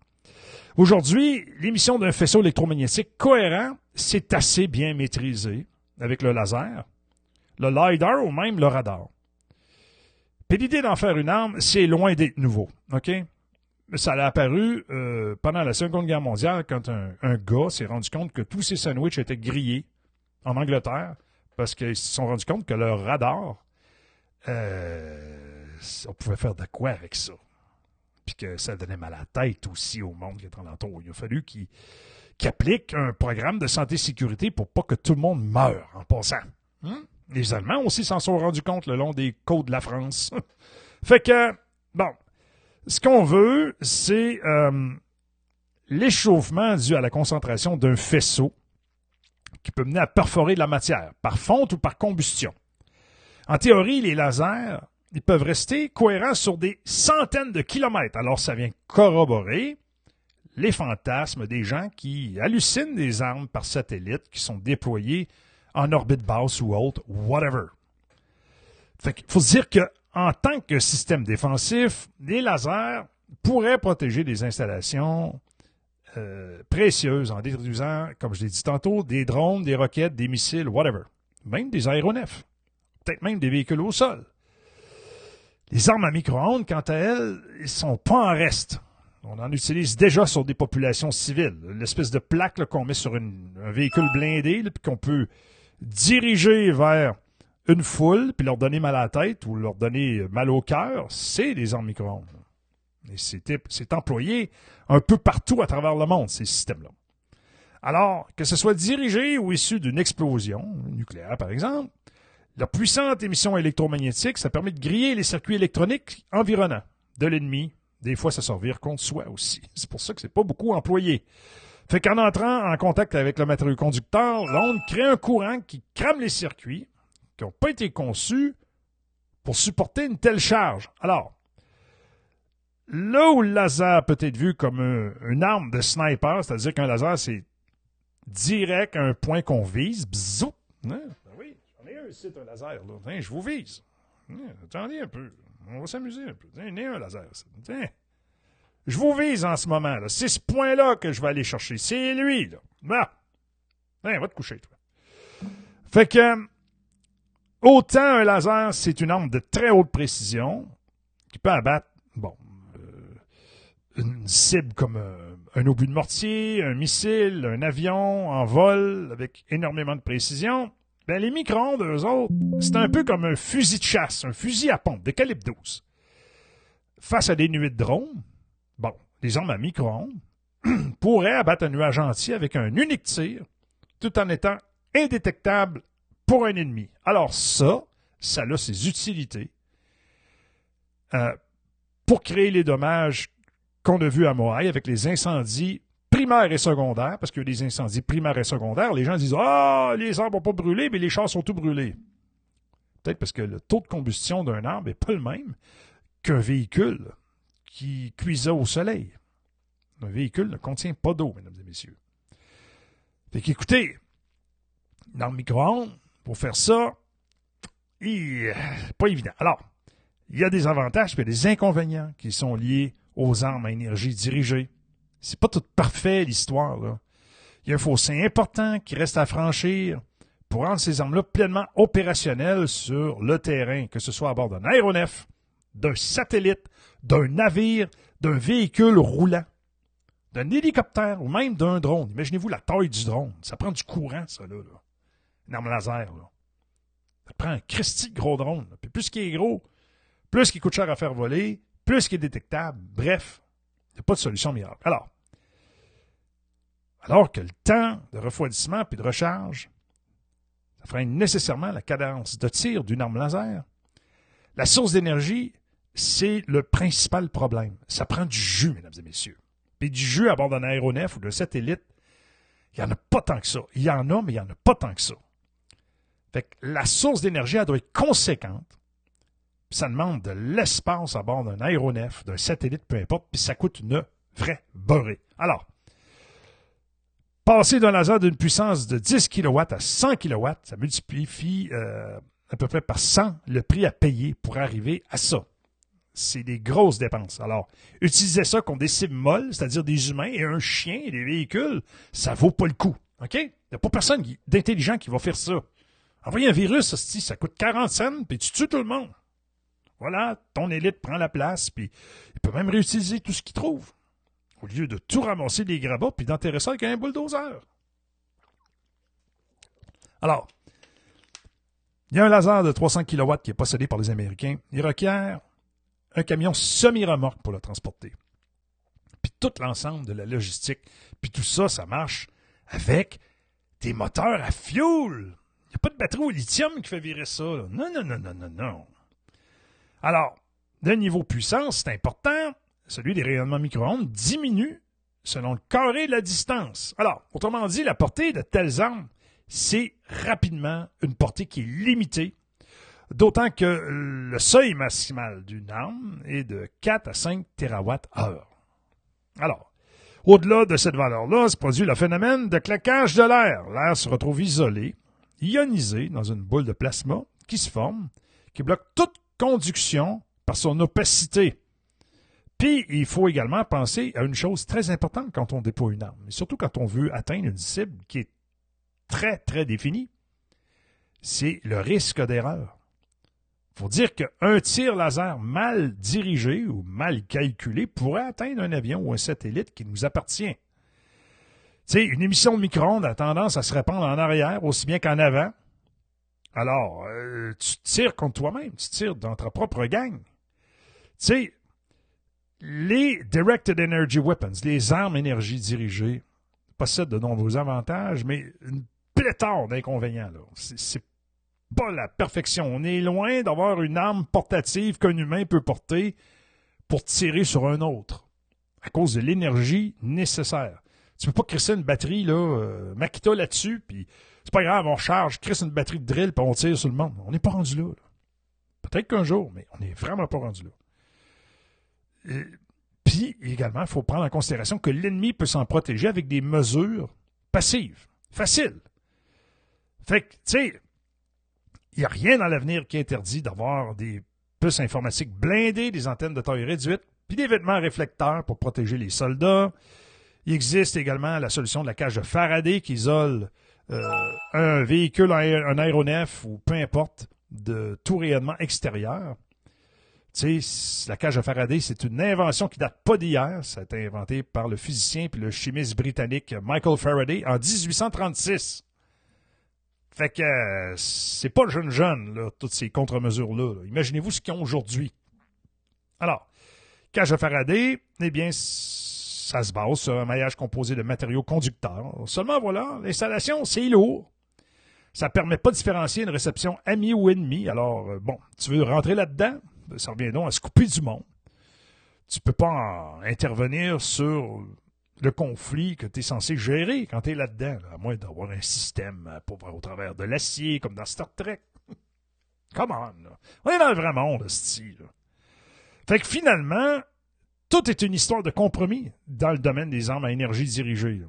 Aujourd'hui, l'émission d'un faisceau électromagnétique cohérent, c'est assez bien maîtrisé avec le laser, le LiDAR ou même le radar. Puis l'idée d'en faire une arme, c'est loin d'être nouveau. OK? Ça a apparu euh, pendant la Seconde Guerre mondiale quand un, gars s'est rendu compte que tous ses sandwichs étaient grillés en Angleterre parce qu'ils se sont rendus compte que leur radar euh, on pouvait faire de quoi avec ça? Puis que ça donnait mal à la tête aussi au monde qui est en entour. Il a fallu qu'ils appliquent un programme de santé-sécurité pour pas que tout le monde meure en passant. Hein? Les Allemands aussi s'en sont rendus compte le long des côtes de la France. fait que, bon, ce qu'on veut, c'est euh, l'échauffement dû à la concentration d'un faisceau qui peut mener à perforer de la matière, par fonte ou par combustion. En théorie, les lasers, ils peuvent rester cohérents sur des centaines de kilomètres. Alors, ça vient corroborer les fantasmes des gens qui hallucinent des armes par satellite qui sont déployées en orbite basse ou haute, whatever. Fait qu'il faut se dire que, en tant que système défensif, les lasers pourraient protéger des installations euh, précieuses en détruisant, comme je l'ai dit tantôt, des drones, des roquettes, des missiles, whatever. Même des aéronefs. Peut-être même des véhicules au sol. Les armes à micro-ondes, quant à elles, ne sont pas en reste. On en utilise déjà sur des populations civiles. L'espèce de plaque qu'on met sur un véhicule blindé, puis qu'on peut diriger vers une foule, puis leur donner mal à la tête ou leur donner mal au cœur, c'est des armes micro-ondes. Et c'est c'est employé un peu partout à travers le monde, ces systèmes-là. Alors, que ce soit dirigé ou issu d'une explosion nucléaire, par exemple, la puissante émission électromagnétique, ça permet de griller les circuits électroniques environnants de l'ennemi. Des fois, ça servir contre soi aussi. C'est pour ça que c'est pas beaucoup employé. Fait qu'en entrant en contact avec le matériau conducteur, l'onde crée un courant qui crame les circuits qui n'ont pas été conçus pour supporter une telle charge. Alors, là où le laser peut être vu comme un- une arme de sniper, c'est-à-dire qu'un laser, c'est direct un point qu'on vise, bzou, hein? Ben oui, j'en ai un ici, un laser, là. Tiens, je vous vise. Hein, attendez un peu. On va s'amuser un peu. Tiens, un laser. Tiens. Je vous vise en ce moment, là. C'est ce point-là que je vais aller chercher. C'est lui, là. Bah. Tiens, va te coucher, toi. Fait que, autant un laser, c'est une arme de très haute précision qui peut abattre, bon, euh, une cible comme euh, un obus de mortier, un missile, un avion en vol avec énormément de précision. Ben, les micro-ondes, eux autres, c'est un peu comme un fusil de chasse, un fusil à pompe de calibre 12. Face à des nuées de drones, bon, les armes à micro-ondes pourraient abattre un nuage entier avec un unique tir, tout en étant indétectable pour un ennemi. Alors ça, ça a ses utilités euh, pour créer les dommages qu'on a vus à Moaï avec les incendies primaires et secondaires, parce qu'il y a des incendies primaires et secondaires, les gens disent Ah, les arbres n'ont pas brûlé, mais les chars sont tout brûlés. Peut-être parce que le taux de combustion d'un arbre n'est pas le même qu'un véhicule qui cuisait au soleil. Un véhicule ne contient pas d'eau, mesdames et messieurs. Fait qu'écoutez, dans le micro-ondes, pour faire ça, pas évident. Alors, il y a des avantages et des inconvénients qui sont liés aux armes à énergie dirigée. C'est pas tout parfait, l'histoire. Il y a un fossé important qui reste à franchir pour rendre ces armes-là pleinement opérationnelles sur le terrain, que ce soit à bord d'un aéronef, d'un satellite, d'un navire, d'un véhicule roulant, d'un hélicoptère ou même d'un drone. Imaginez-vous la taille du drone. Ça prend du courant, ça, là. là. Arme laser, là. Ça prend un Christy gros drone. Puis plus qu'il est gros, plus qu'il coûte cher à faire voler, plus qu'il est détectable. Bref, il n'y a pas de solution miracle. Alors, alors que le temps de refroidissement puis de recharge, ça freine nécessairement la cadence de tir d'une arme laser. La source d'énergie, c'est le principal problème. Ça prend du jus, mesdames et messieurs. Puis du jus à bord d'un aéronef ou d'un satellite, il n'y en a pas tant que ça. Il y en a, mais il n'y en a pas tant que ça. Fait que la source d'énergie, elle doit être conséquente. Ça demande de l'espace à bord d'un aéronef, d'un satellite, peu importe, puis ça coûte une vraie beurrée. Alors, passer d'un laser d'une puissance de 10 kW à 100 kW, ça multiplie euh, à peu près par 100 le prix à payer pour arriver à ça. C'est des grosses dépenses. Alors, utiliser ça contre des cibles molles, c'est-à-dire des humains et un chien et des véhicules, ça vaut pas le coup. OK? Il n'y a pas personne d'intelligent qui va faire ça. Envoyer un virus, hostie, ça coûte 40 cents, puis tu tues tout le monde. Voilà, ton élite prend la place, puis il peut même réutiliser tout ce qu'il trouve. Au lieu de tout ramasser des gravats, puis d'enterrer ça avec un bulldozer. Alors, il y a un laser de 300 kW qui est possédé par les Américains. Il requiert un camion semi-remorque pour le transporter. Puis tout l'ensemble de la logistique. Puis tout ça, ça marche avec des moteurs à fuel. N'y a pas de batterie au lithium qui fait virer ça. Non, non, non, non, non, non. Alors, le niveau puissance, c'est important. Celui des rayonnements micro-ondes diminue selon le carré de la distance. Alors, autrement dit, la portée de telles armes, c'est rapidement une portée qui est limitée, d'autant que le seuil maximal d'une arme est de 4 à 5 TWh. Alors, au-delà de cette valeur-là, se produit le phénomène de claquage de l'air. L'air se retrouve isolé, ionisé dans une boule de plasma qui se forme, qui bloque toute conduction par son opacité. Puis, il faut également penser à une chose très importante quand on déploie une arme, et surtout quand on veut atteindre une cible qui est très, très définie, c'est le risque d'erreur. Il faut dire qu'un tir laser mal dirigé ou mal calculé pourrait atteindre un avion ou un satellite qui nous appartient. Sais, une émission de micro-ondes a tendance à se répandre en arrière aussi bien qu'en avant. Alors, euh, tu tires contre toi-même, tu tires dans ta propre gang. Tu sais, les Directed Energy Weapons, les armes énergie dirigées, possèdent de nombreux avantages, mais une pléthore d'inconvénients. C'est pas la perfection. On est loin d'avoir une arme portative qu'un humain peut porter pour tirer sur un autre, à cause de l'énergie nécessaire. Tu peux pas crisser une batterie, là, euh, là-dessus, puis c'est pas grave, on charge, crisse une batterie de drill, puis on tire sur le monde. On n'est pas rendu là. Peut-être qu'un jour, mais on n'est vraiment pas rendu là. puis, également, il faut prendre en considération que l'ennemi peut s'en protéger avec des mesures passives, faciles. Fait que, tu sais, il n'y a rien dans l'avenir qui interdit d'avoir des puces informatiques blindées, des antennes de taille réduite, puis des vêtements réflecteurs pour protéger les soldats, il existe également la solution de la cage de Faraday qui isole euh, un véhicule, un aéronef ou peu importe de tout rayonnement extérieur. Tu la cage de Faraday, c'est une invention qui date pas d'hier. Ça a été inventé par le physicien et le chimiste britannique Michael Faraday en 1836. Fait que c'est pas jeune jeune, là, toutes ces contre-mesures-là. Imaginez-vous ce qu'ils ont aujourd'hui. Alors, cage de Faraday, eh bien, ça se base sur un maillage composé de matériaux conducteurs. Seulement voilà, l'installation, c'est lourd. Ça permet pas de différencier une réception amie ou ennemie. Alors, euh, bon, tu veux rentrer là-dedans? Ben, ça revient donc à se couper du monde. Tu peux pas intervenir sur le conflit que tu es censé gérer quand tu es là-dedans, à moins d'avoir un système pour voir au travers de l'acier, comme dans Star Trek. Come on, On est dans le vrai monde, style. Fait que finalement, tout est une histoire de compromis dans le domaine des armes à énergie dirigée.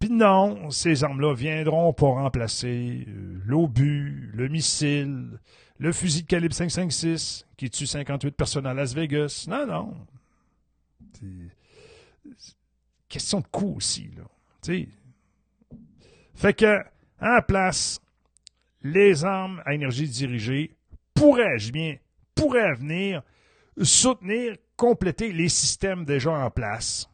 Puis non, ces armes-là viendront pour remplacer euh, l'obus, le missile, le fusil de calibre 5.56 qui tue 58 personnes à Las Vegas. Non, non. Question de coût aussi. Fait que, en place, les armes à énergie dirigée pourraient, je bien, pourraient venir soutenir compléter les systèmes déjà en place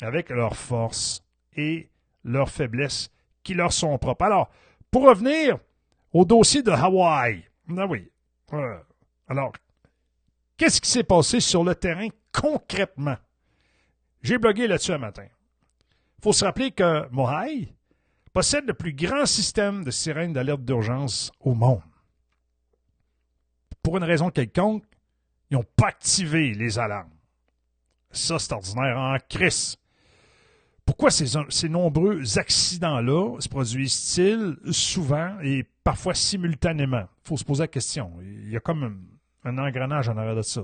avec leurs forces et leurs faiblesses qui leur sont propres. Alors, pour revenir au dossier de Hawaï, ah oui. Euh, alors, qu'est-ce qui s'est passé sur le terrain concrètement? J'ai blogué là-dessus un matin. Il faut se rappeler que Mohai possède le plus grand système de sirènes d'alerte d'urgence au monde. Pour une raison quelconque, ils n'ont pas activé les alarmes. Ça, c'est ordinaire en crise. Pourquoi ces, nombreux accidents-là se produisent-ils souvent et parfois simultanément? Il faut se poser la question. Il y a comme un, engrenage en arrière de ça.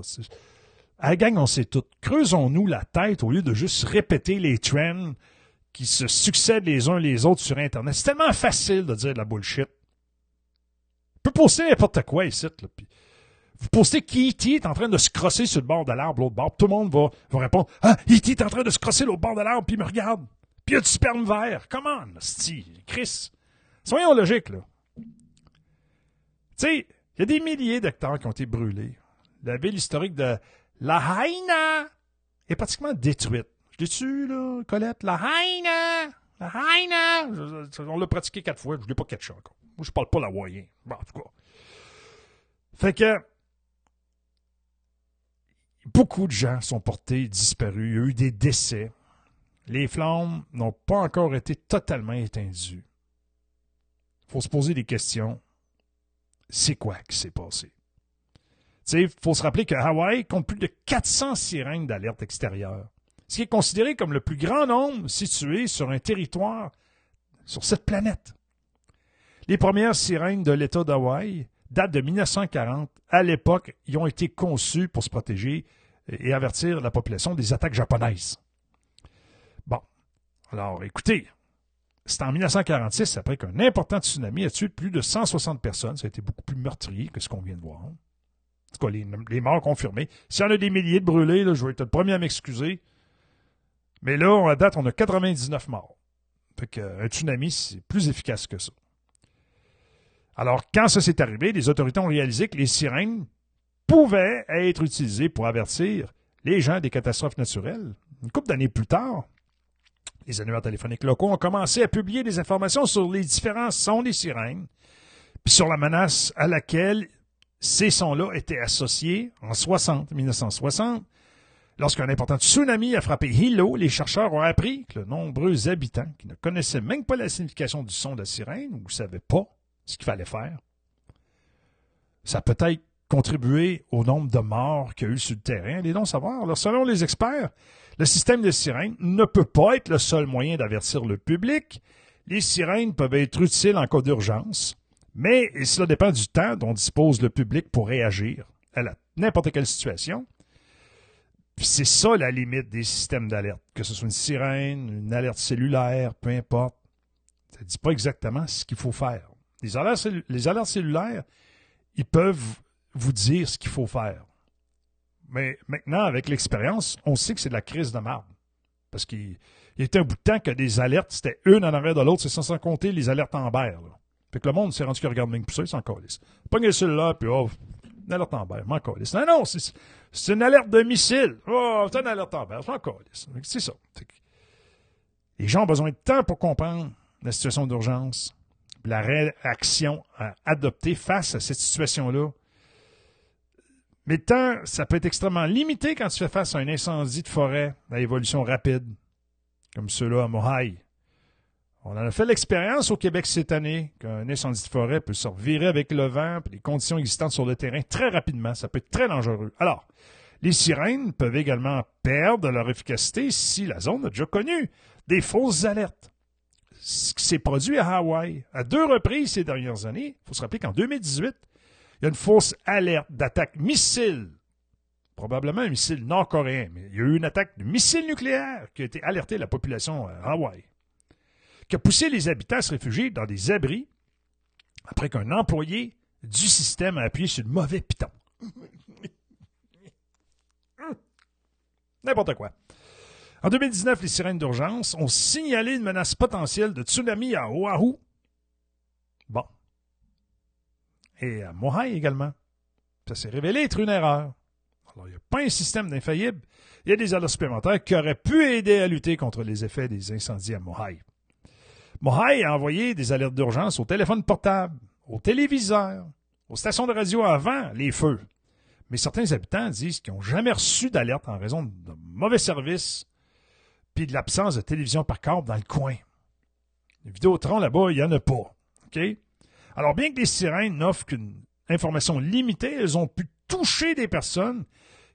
À la gang, on sait tout. Creusons-nous la tête au lieu de juste répéter les trends qui se succèdent les uns les autres sur Internet. C'est tellement facile de dire de la bullshit. On peut poster n'importe quoi ici. Là, vous postez qu'E.T. est en train de se crosser sur le bord de l'arbre, l'autre bord. Tout le monde va, va répondre Ah, E.T. est en train de se crosser l'autre bord de l'arbre, puis il me regarde. Puis il y a du sperme vert. Comment, sti, Chris. Soyons logiques, là. Tu sais, il y a des milliers d'hectares qui ont été brûlés. La ville historique de La Haina est pratiquement détruite. Je l'ai-tu, là, Colette? La Haina! La Haina! On l'a pratiqué quatre fois, je l'ai pas catché encore. Moi, je parle pas l'hawaïen. Bon, en tout cas. Fait que, Beaucoup de gens sont portés disparus. Il y a eu des décès. Les flammes n'ont pas encore été totalement éteindues. Il faut se poser des questions. C'est quoi qui s'est passé? Il faut se rappeler que Hawaï compte plus de 400 sirènes d'alerte extérieure, ce qui est considéré comme le plus grand nombre situé sur un territoire sur cette planète. Les premières sirènes de l'État d'Hawaï date de 1940. À l'époque, ils ont été conçus pour se protéger et avertir la population des attaques japonaises. Bon. Alors, écoutez, c'est en 1946, après qu'un important tsunami a tué plus de 160 personnes. Ça a été beaucoup plus meurtrier que ce qu'on vient de voir. En tout cas, les, morts confirmés. S'il y en a des milliers de brûlés, là, je vais être le premier à m'excuser. Mais là, à date, on a 99 morts. Fait qu'un tsunami, c'est plus efficace que ça. Alors, quand ça s'est arrivé, les autorités ont réalisé que les sirènes pouvaient être utilisées pour avertir les gens des catastrophes naturelles. Une couple d'années plus tard, les annuaires téléphoniques locaux ont commencé à publier des informations sur les différents sons des sirènes, puis sur la menace à laquelle ces sons-là étaient associés en 60, 1960. Lorsqu'un important tsunami a frappé Hilo, les chercheurs ont appris que de nombreux habitants qui ne connaissaient même pas la signification du son de la sirène ou ne savaient pas ce qu'il fallait faire, ça a peut-être contribué au nombre de morts qu'il y a eu sur le terrain. Allez donc savoir. Alors, selon les experts, le système de sirène ne peut pas être le seul moyen d'avertir le public. Les sirènes peuvent être utiles en cas d'urgence, mais cela dépend du temps dont dispose le public pour réagir à n'importe quelle situation. C'est ça la limite des systèmes d'alerte, que ce soit une sirène, une alerte cellulaire, peu importe. Ça ne dit pas exactement ce qu'il faut faire. Les alertes, cellulaires, ils peuvent vous dire ce qu'il faut faire. Mais maintenant, avec l'expérience, on sait que c'est de la crise de marde. Parce qu'il y a un bout de temps que des alertes, c'était une en arrière de l'autre, c'est sans, compter les alertes en berre. Fait que le monde s'est rendu qu'il regarde plus ça, il s'en calisse. Pogne le cellulaire, puis oh, une alerte en berre, m'en calisse. Non, non, c'est une alerte de missile. Oh, c'est une alerte en berre, m'en calisse. C'est ça. Les gens ont besoin de temps pour comprendre la situation d'urgence, la réaction à adopter face à cette situation-là. Mais le temps, ça peut être extrêmement limité quand tu fais face à un incendie de forêt à évolution rapide, comme ceux-là à Mohaï. On en a fait l'expérience au Québec cette année qu'un incendie de forêt peut se revirer avec le vent et les conditions existantes sur le terrain très rapidement. Ça peut être très dangereux. Alors, les sirènes peuvent également perdre leur efficacité si la zone a déjà connu des fausses alertes. Ce qui s'est produit à Hawaï à deux reprises ces dernières années, il faut se rappeler qu'en 2018, il y a une fausse alerte d'attaque missile, probablement un missile nord-coréen, mais il y a eu une attaque de missile nucléaire qui a été alertée à la population à Hawaï, qui a poussé les habitants à se réfugier dans des abris après qu'un employé du système a appuyé sur le mauvais piton. N'importe quoi. En 2019, les sirènes d'urgence ont signalé une menace potentielle de tsunami à Oahu. Bon, et à Mohaï également. Ça s'est révélé être une erreur. Alors, il n'y a pas un système d'infaillible. Il y a des alertes supplémentaires qui auraient pu aider à lutter contre les effets des incendies à Mohaï. Mohaï a envoyé des alertes d'urgence au téléphone portable, au téléviseur, aux stations de radio avant les feux. Mais certains habitants disent qu'ils n'ont jamais reçu d'alerte en raison de mauvais services puis de l'absence de télévision par câble dans le coin. Les Vidéotron, là-bas, il n'y en a pas. Alors, bien que les sirènes n'offrent qu'une information limitée, elles ont pu toucher des personnes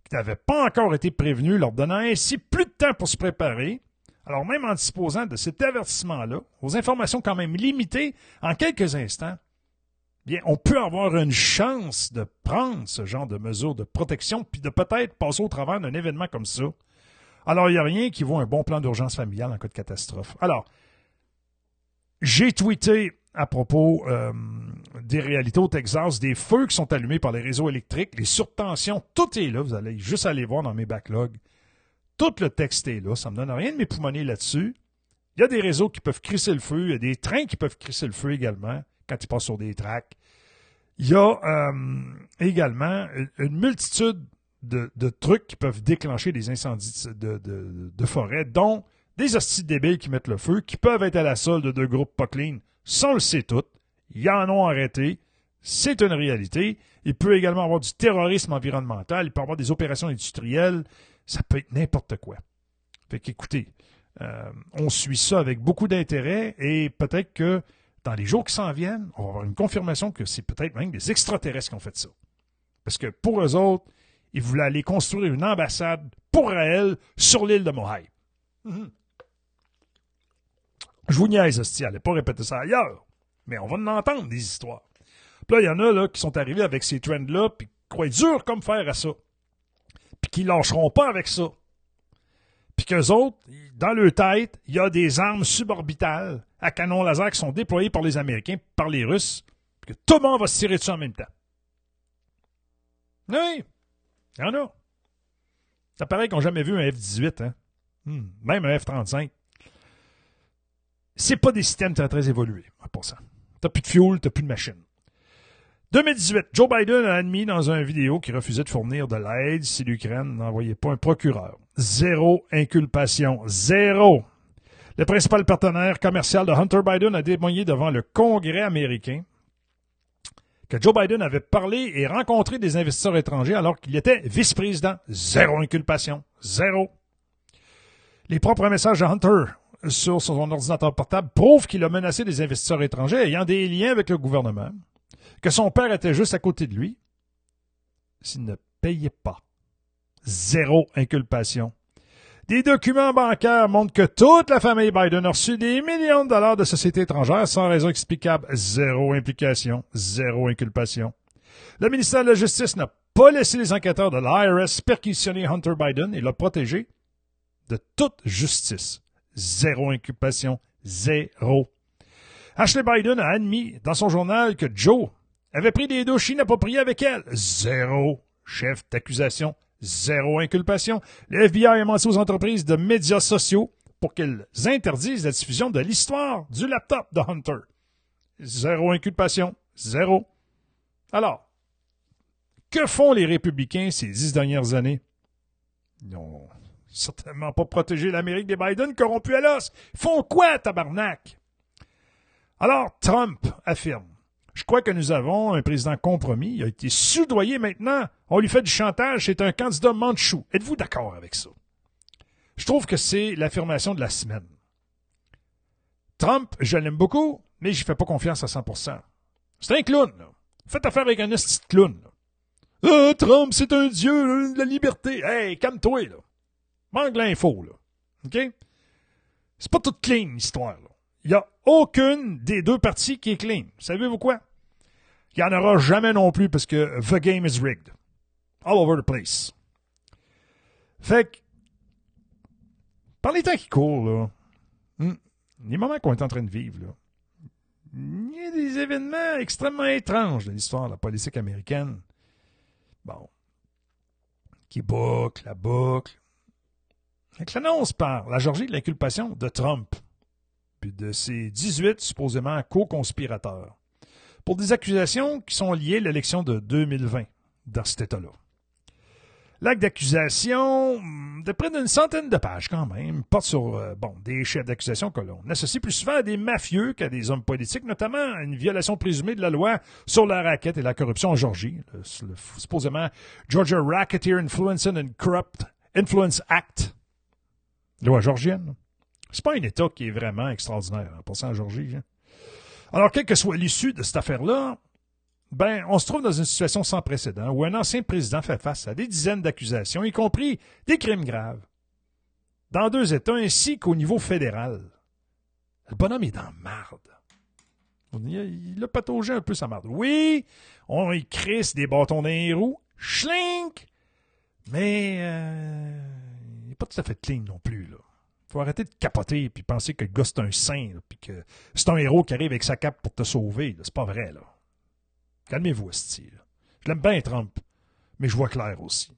qui n'avaient pas encore été prévenues, leur donnant ainsi plus de temps pour se préparer. Alors, même en disposant de cet avertissement-là, aux informations quand même limitées, en quelques instants, bien, on peut avoir une chance de prendre ce genre de mesures de protection, puis de peut-être passer au travers d'un événement comme ça. Alors, il n'y a rien qui vaut un bon plan d'urgence familiale en cas de catastrophe. Alors, j'ai tweeté à propos euh, des réalités au Texas, des feux qui sont allumés par les réseaux électriques, les surtensions, tout est là. Vous allez juste aller voir dans mes backlogs. Tout le texte est là. Ça me donne rien de m'époumoner là-dessus. Il y a des réseaux qui peuvent crisser le feu. Il y a des trains qui peuvent crisser le feu également quand ils passent sur des tracks. Il y a euh, également une multitude de, trucs qui peuvent déclencher des incendies de, forêt, dont des hosties débiles qui mettent le feu, qui peuvent être à la solde de groupes pas clean le sait tout. Ils en ont arrêté. C'est une réalité. Il peut également avoir du terrorisme environnemental. Il peut avoir des opérations industrielles. Ça peut être n'importe quoi. Fait qu'écoutez, euh, on suit ça avec beaucoup d'intérêt et peut-être que dans les jours qui s'en viennent, on va avoir une confirmation que c'est peut-être même des extraterrestres qui ont fait ça. Parce que pour eux autres, ils voulaient aller construire une ambassade pour Raël sur l'île de Mohaï. Mhm. Je vous niaise, hostie, allez pas répéter ça ailleurs. Mais on va en entendre des histoires. Puis là, il y en a là, qui sont arrivés avec ces trends-là, puis qui croient dur comme faire à ça. Puis qui lâcheront pas avec ça. Puis qu'eux autres, dans leur tête, il y a des armes suborbitales à canon laser qui sont déployées par les Américains, par les Russes, puis que tout le monde va se tirer dessus en même temps. Oui, il y en a. Ça paraît qu'on n'a jamais vu un F-18, hein? Hmm, même un F-35. C'est pas des systèmes très, très évolués, pour ça. T'as plus de fuel, t'as plus de machine. 2018, Joe Biden a admis dans une vidéo qu'il refusait de fournir de l'aide si l'Ukraine n'envoyait pas un procureur. Zéro inculpation. Zéro. Le principal partenaire commercial de Hunter Biden a témoigné devant le Congrès américain que Joe Biden avait parlé et rencontré des investisseurs étrangers alors qu'il était vice-président. Zéro inculpation. Zéro. Les propres messages de Hunter sur son ordinateur portable prouvent qu'il a menacé des investisseurs étrangers ayant des liens avec le gouvernement, que son père était juste à côté de lui, s'il ne payait pas. Zéro inculpation. Des documents bancaires montrent que toute la famille Biden a reçu des millions de dollars de sociétés étrangères sans raison explicable. Zéro implication, zéro inculpation. Le ministère de la Justice n'a pas laissé les enquêteurs de l'IRS perquisitionner Hunter Biden et l'a protégé de toute justice. Zéro inculpation, zéro. Ashley Biden a admis dans son journal que Joe avait pris des douches inappropriées avec elle. Zéro chef d'accusation, Zéro inculpation. Le FBI a menti aux entreprises de médias sociaux pour qu'elles interdisent la diffusion de l'histoire du laptop de Hunter. Zéro inculpation. Zéro. Alors, que font les républicains ces dix dernières années? Ils n'ont certainement pas protégé l'Amérique des Biden corrompus à l'os. Font quoi, tabarnak? Alors, Trump affirme je crois que nous avons un président compromis. Il a été soudoyé maintenant. On lui fait du chantage. C'est un candidat manchou. Êtes-vous d'accord avec ça? Je trouve que c'est l'affirmation de la semaine. Trump, je l'aime beaucoup, mais je fais pas confiance à 100%. C'est un clown, là. Faites affaire avec un petit clown, Ah, Trump, c'est un dieu de la liberté. Hey, calme-toi, là. Manque l'info, là. OK? C'est pas toute clean, l'histoire, là. Il n'y a aucune des deux parties qui est clean. Savez-vous quoi? Il n'y en aura jamais non plus parce que the game is rigged. All over the place. Fait que, par les temps qui courent, là, hmm, les moments qu'on est en train de vivre, là, il y a des événements extrêmement étranges de l'histoire de la politique américaine. Bon. Qui boucle, la boucle. Avec l'annonce par la Georgie de l'inculpation de Trump puis de ses 18 supposément co-conspirateurs, pour des accusations qui sont liées à l'élection de 2020 dans cet État-là. L'acte d'accusation, de près d'une centaine de pages quand même, porte sur euh, des chefs d'accusation que l'on associe plus souvent à des mafieux qu'à des hommes politiques, notamment à une violation présumée de la loi sur la raquette et la corruption en Georgie, le, supposément Georgia Racketeer Influence and Corrupt Influence Act, loi georgienne. C'est pas un État qui est vraiment extraordinaire, en passant à Georgie. Hein. Alors, quelle que soit l'issue de cette affaire-là, ben, on se trouve dans une situation sans précédent où un ancien président fait face à des dizaines d'accusations, y compris des crimes graves, dans deux États ainsi qu'au niveau fédéral. Le bonhomme est dans marde. Il a pataugé un peu sa marde. Oui, on y des bâtons dans les schlink, mais euh, il n'est pas tout à fait clean non plus. Là faut arrêter de capoter et penser que le gars c'est un saint, puis que c'est un héros qui arrive avec sa cape pour te sauver. C'est pas vrai, là. Calmez-vous, style. Je l'aime bien, Trump, mais je vois clair aussi.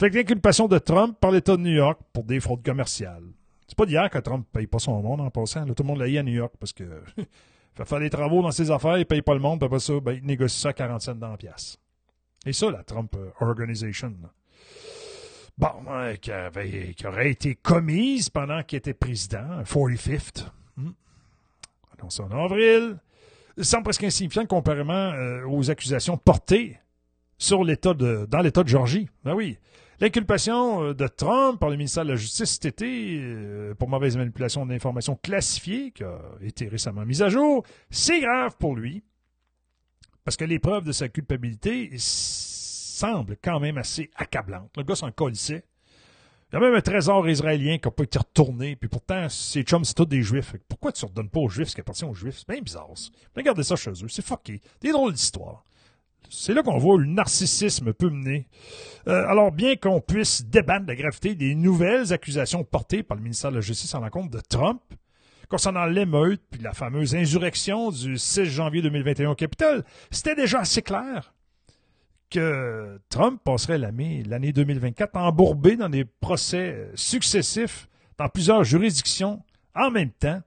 Fait que l'inculpation de Trump par l'État de New York pour des fraudes commerciales. C'est pas d'hier que Trump paye pas son monde en passant. tout le monde l'a eu à New York parce que fait faire des travaux dans ses affaires, il paye pas le monde, puis après ça, ben, il négocie ça à 40 cents dans la pièce. Et ça, la Trump euh, Organization. Là bon, euh, qui, avait, aurait été commise pendant qu'il était président, 45th. Hmm. Annoncé en avril. Semble presque insignifiant comparément euh, aux accusations portées sur l'État de, dans l'État de Georgie. Ben oui. L'inculpation euh, de Trump par le ministère de la Justice cet été pour mauvaise manipulation d'informations classifiées, qui a été récemment mise à jour, c'est grave pour lui. Parce que les preuves de sa culpabilité semble quand même assez accablante. Le gars s'en colissait. Il y a même un trésor israélien qui n'a pas été retourné, puis pourtant, ces chums, c'est tous des juifs. Pourquoi tu ne redonnes pas aux juifs ce qui appartient aux juifs? C'est bien bizarre. Regardez ça chez eux, c'est fucké. Des drôles d'histoires. C'est là qu'on voit le narcissisme peut mener. Euh, alors, bien qu'on puisse débattre de la gravité des nouvelles accusations portées par le ministère de la Justice en compte de Trump, concernant l'émeute puis la fameuse insurrection du 6 janvier 2021 au Capitole, c'était déjà assez clair que Trump passerait l'année l'année 2024 embourbé dans des procès successifs dans plusieurs juridictions en même temps.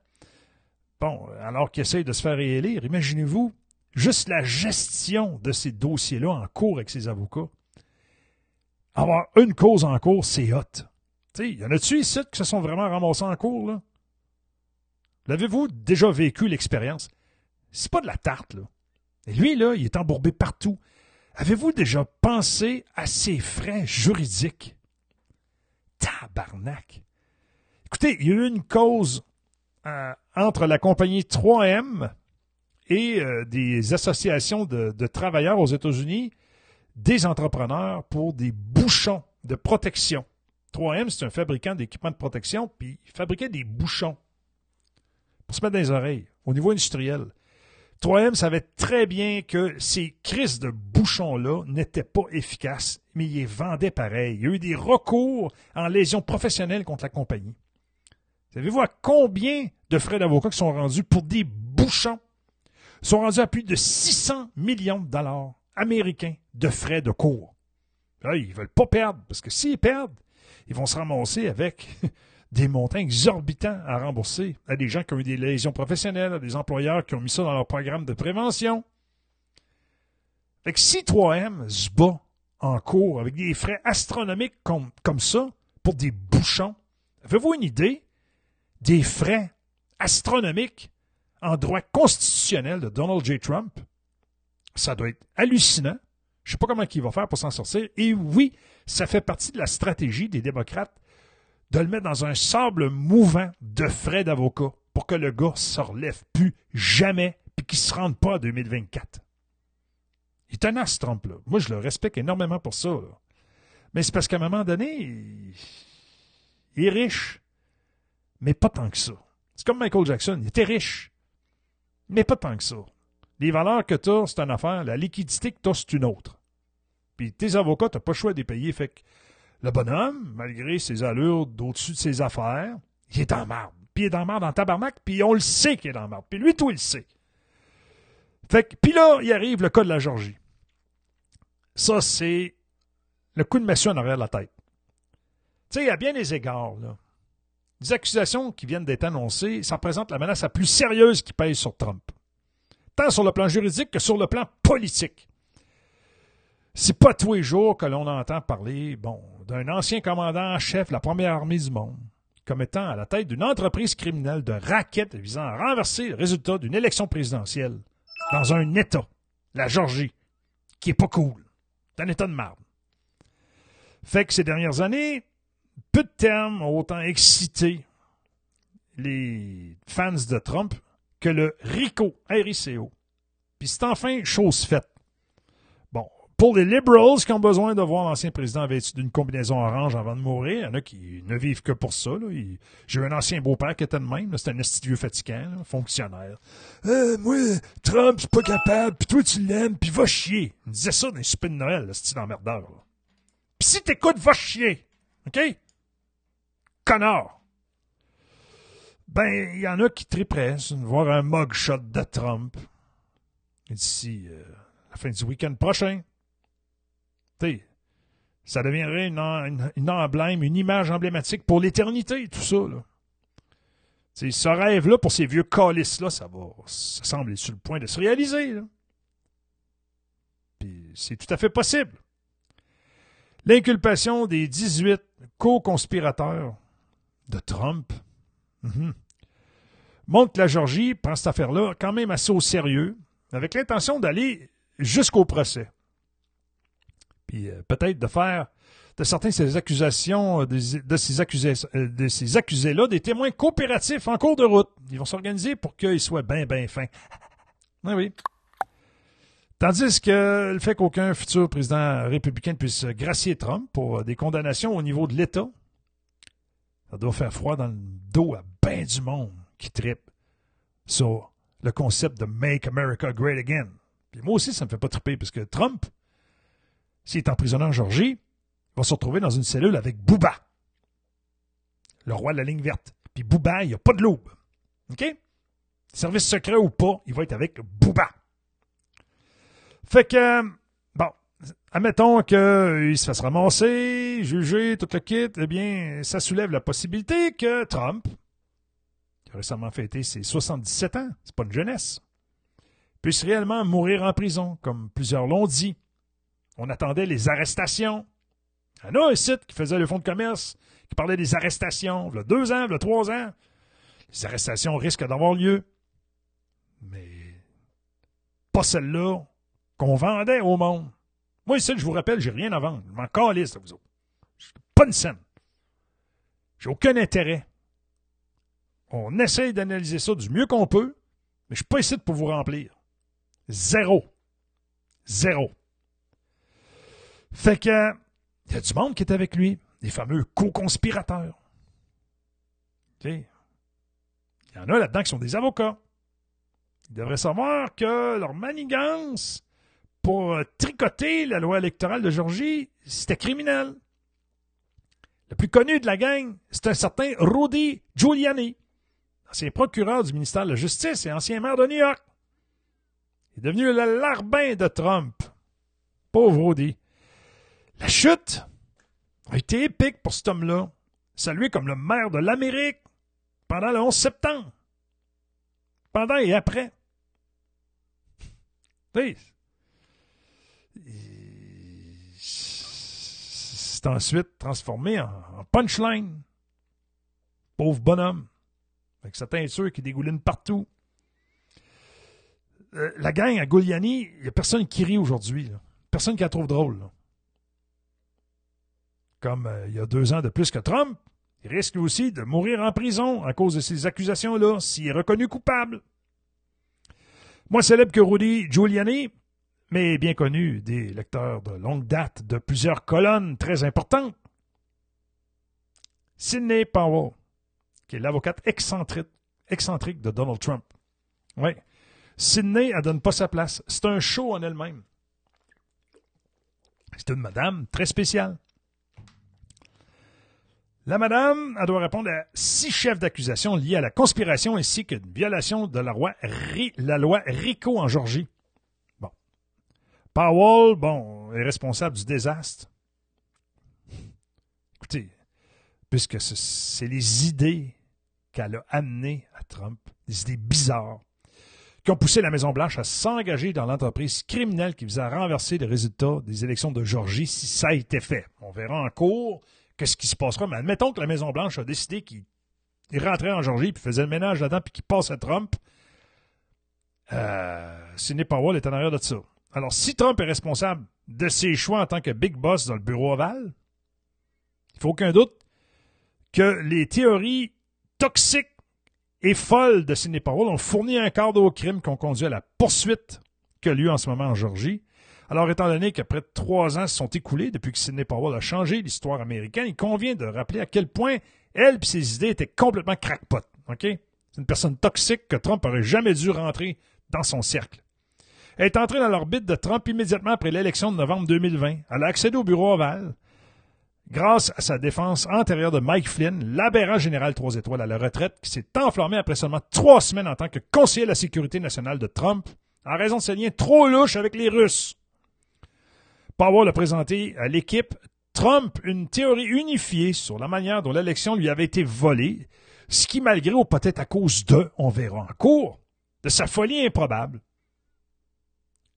Bon, alors qu'il essaye de se faire réélire, imaginez-vous juste la gestion de ces dossiers-là en cours avec ses avocats. Avoir une cause en cours, c'est hot. Il y en a-tu ici qui se sont vraiment ramassés en cours, là? L'avez-vous déjà vécu l'expérience? C'est pas de la tarte, là. Et lui, là, il est embourbé partout. Avez-vous déjà pensé à ses frais juridiques? Tabarnak! Écoutez, il y a eu une cause euh, entre la compagnie 3M et euh, des associations de, de travailleurs aux États-Unis, des entrepreneurs pour des bouchons de protection. 3M, c'est un fabricant d'équipements de protection, puis il fabriquait des bouchons pour se mettre dans les oreilles au niveau industriel. 3M savait très bien que ces crises de bouchons-là n'étaient pas efficaces, mais ils les vendaient pareil. Il y a eu des recours en lésion professionnelle contre la compagnie. Savez-vous à combien de frais d'avocat qui sont rendus pour des bouchons? Ils sont rendus à plus de 600 millions de dollars américains de frais de cours. Là, ils veulent pas perdre, parce que s'ils perdent, ils vont se ramasser avec des montants exorbitants à rembourser à des gens qui ont eu des lésions professionnelles, à des employeurs qui ont mis ça dans leur programme de prévention. Fait que si 3M se bat en cours avec des frais astronomiques comme, comme ça pour des bouchons, avez-vous une idée des frais astronomiques en droit constitutionnel de Donald J. Trump? Ça doit être hallucinant. Je ne sais pas comment il va faire pour s'en sortir. Et oui, ça fait partie de la stratégie des démocrates de le mettre dans un sable mouvant de frais d'avocat pour que le gars se relève plus jamais et qu'il ne se rende pas en 2024. Il est tenace, Trump, là. Moi, je le respecte énormément pour ça, Mais c'est parce qu'à un moment donné, il est riche, mais pas tant que ça. C'est comme Michael Jackson, il était riche, mais pas tant que ça. Les valeurs que tu as, c'est une affaire. La liquidité que tu c'est une autre. Puis tes avocats, tu n'as pas le choix de les payer. Fait que le bonhomme, malgré ses allures d'au-dessus de ses affaires, il est en marde. Puis il est en marde en tabarnak, puis on le sait qu'il est en marde. Puis lui, tout, il le sait. Fait que, puis là, il arrive le cas de la Georgie. Ça, c'est le coup de massue en arrière de la tête. Tu sais, il y a bien des égards. Les accusations qui viennent d'être annoncées, ça représente la menace la plus sérieuse qui pèse sur Trump. Tant sur le plan juridique que sur le plan politique. C'est pas tous les jours que l'on entend parler, bon, d'un ancien commandant en chef de la première armée du monde comme étant à la tête d'une entreprise criminelle de raquettes visant à renverser le résultat d'une élection présidentielle dans un État, la Georgie, qui est pas cool. C'est un État de marde. Fait que ces dernières années, peu de termes ont autant excité les fans de Trump que le RICO, R-I-C-O. Puis c'est enfin chose faite pour les liberals qui ont besoin de voir l'ancien président vêtu d'une combinaison orange avant de mourir, il y en a qui ne vivent que pour ça. J'ai un ancien beau-père qui était de même. C'était un vieux fatigant, fonctionnaire. Euh, moi, Trump, c'est pas capable, puis toi, tu l'aimes, puis va chier. Il disait ça dans les soupers de Noël, ce style emmerdeur. Puis si t'écoutes, va chier. OK? Connard. Ben, il y en a qui triperaient voir un mugshot de Trump d'ici euh, la fin du week-end prochain ça deviendrait une, emblème, une image emblématique pour l'éternité, tout ça. Là. ce rêve-là, pour ces vieux calices-là, ça va. Ça semble être sur le point de se réaliser. Puis c'est tout à fait possible. L'inculpation des 18 co-conspirateurs de Trump mhm, montre que la Georgie prend cette affaire-là quand même assez au sérieux, avec l'intention d'aller jusqu'au procès euh, peut-être de faire de certains ces accusations, euh, de, ces accusés, euh, de ces accusés-là, des témoins coopératifs en cours de route. Ils vont s'organiser pour qu'ils soient bien, bien fins. Oui, oui. Tandis que le fait qu'aucun futur président républicain puisse gracier Trump pour des condamnations au niveau de l'État, ça doit faire froid dans le dos à bien du monde qui tripe sur le concept de Make America Great Again. Puis moi aussi, ça me fait pas triper, parce que Trump, s'il est emprisonné en Georgie, il va se retrouver dans une cellule avec Bouba, le roi de la ligne verte. Puis Bouba, il n'y a pas de loup. OK? Service secret ou pas, il va être avec Bouba. Fait que, bon, admettons qu'il se fasse ramasser, juger, tout le kit, eh bien, ça soulève la possibilité que Trump, qui a récemment fêté ses 77 ans, c'est pas une jeunesse, puisse réellement mourir en prison, comme plusieurs l'ont dit. On attendait les arrestations. Il y en a un site qui faisait le fonds de commerce, qui parlait des arrestations, a deux ans, a trois ans. Les arrestations risquent d'avoir lieu. Mais pas celle-là qu'on vendait au monde. Moi, ici, je vous rappelle, j'ai rien à vendre. Je m'en calisse, vous autres. Pas une scène. J'ai aucun intérêt. On essaye d'analyser ça du mieux qu'on peut, mais je suis pas ici pour vous remplir. Zéro. Zéro. Fait que, il y a du monde qui est avec lui, les fameux co-conspirateurs. Il y en a là-dedans qui sont des avocats. Ils devraient savoir que leur manigance pour tricoter la loi électorale de Georgie, c'était criminel. Le plus connu de la gang, c'est un certain Rudy Giuliani, ancien procureur du ministère de la Justice et ancien maire de New York. Il est devenu le larbin de Trump. Pauvre Rudy. La chute a été épique pour cet homme-là, salué comme le maire de l'Amérique pendant le 11 septembre. Pendant et après. C'est ensuite transformé en, punchline. Pauvre bonhomme. Avec sa teinture qui dégouline partout. Euh, la gang à Gouliani, il n'y a personne qui rit aujourd'hui. Personne qui la trouve drôle. Comme euh, il y a deux ans de plus que Trump, il risque aussi de mourir en prison à cause de ces accusations-là, s'il est reconnu coupable. Moins célèbre que Rudy Giuliani, mais bien connu des lecteurs de longue date de plusieurs colonnes très importantes. Sidney Powell, qui est l'avocate excentrique, excentrique de Donald Trump. Oui. Sidney, elle donne pas sa place. C'est un show en elle-même. C'est une madame très spéciale. La madame, elle doit répondre à six chefs d'accusation liés à la conspiration ainsi qu'une violation de la loi, RICO en Georgie. Bon. Powell, bon, est responsable du désastre. Écoutez, puisque c'est les idées qu'elle a amenées à Trump, des idées bizarres, qui ont poussé la Maison-Blanche à s'engager dans l'entreprise criminelle qui visait à renverser les résultats des élections de Georgie si ça a été fait. On verra en cours qu'est-ce qui se passera. Mais admettons que la Maison-Blanche a décidé qu'il rentrait en Georgie, puis faisait le ménage là-dedans, puis qu'il passe à Trump. Euh, Sidney Powell est en arrière de ça. Alors, si Trump est responsable de ses choix en tant que big boss dans le bureau ovale, il faut aucun doute que les théories toxiques et folles de Sidney Powell ont fourni un cadre au crime qui ont conduit à la poursuite qui a lieu en ce moment en Georgie alors, étant donné qu'après trois ans se sont écoulés depuis que Sidney Powell a changé l'histoire américaine, il convient de rappeler à quel point elle et ses idées étaient complètement crackpot. OK? C'est une personne toxique que Trump aurait jamais dû rentrer dans son cercle. Elle est entrée dans l'orbite de Trump immédiatement après l'élection de novembre 2020. Elle a accédé au bureau ovale grâce à sa défense antérieure de Mike Flynn, l'aberrant général trois étoiles à la retraite, qui s'est enflammé après seulement trois semaines en tant que conseiller de la sécurité nationale de Trump, en raison de ses liens trop louches avec les Russes. Powell a présenté à l'équipe Trump une théorie unifiée sur la manière dont l'élection lui avait été volée, ce qui, malgré ou peut-être à cause de, on verra en cours, de sa folie improbable,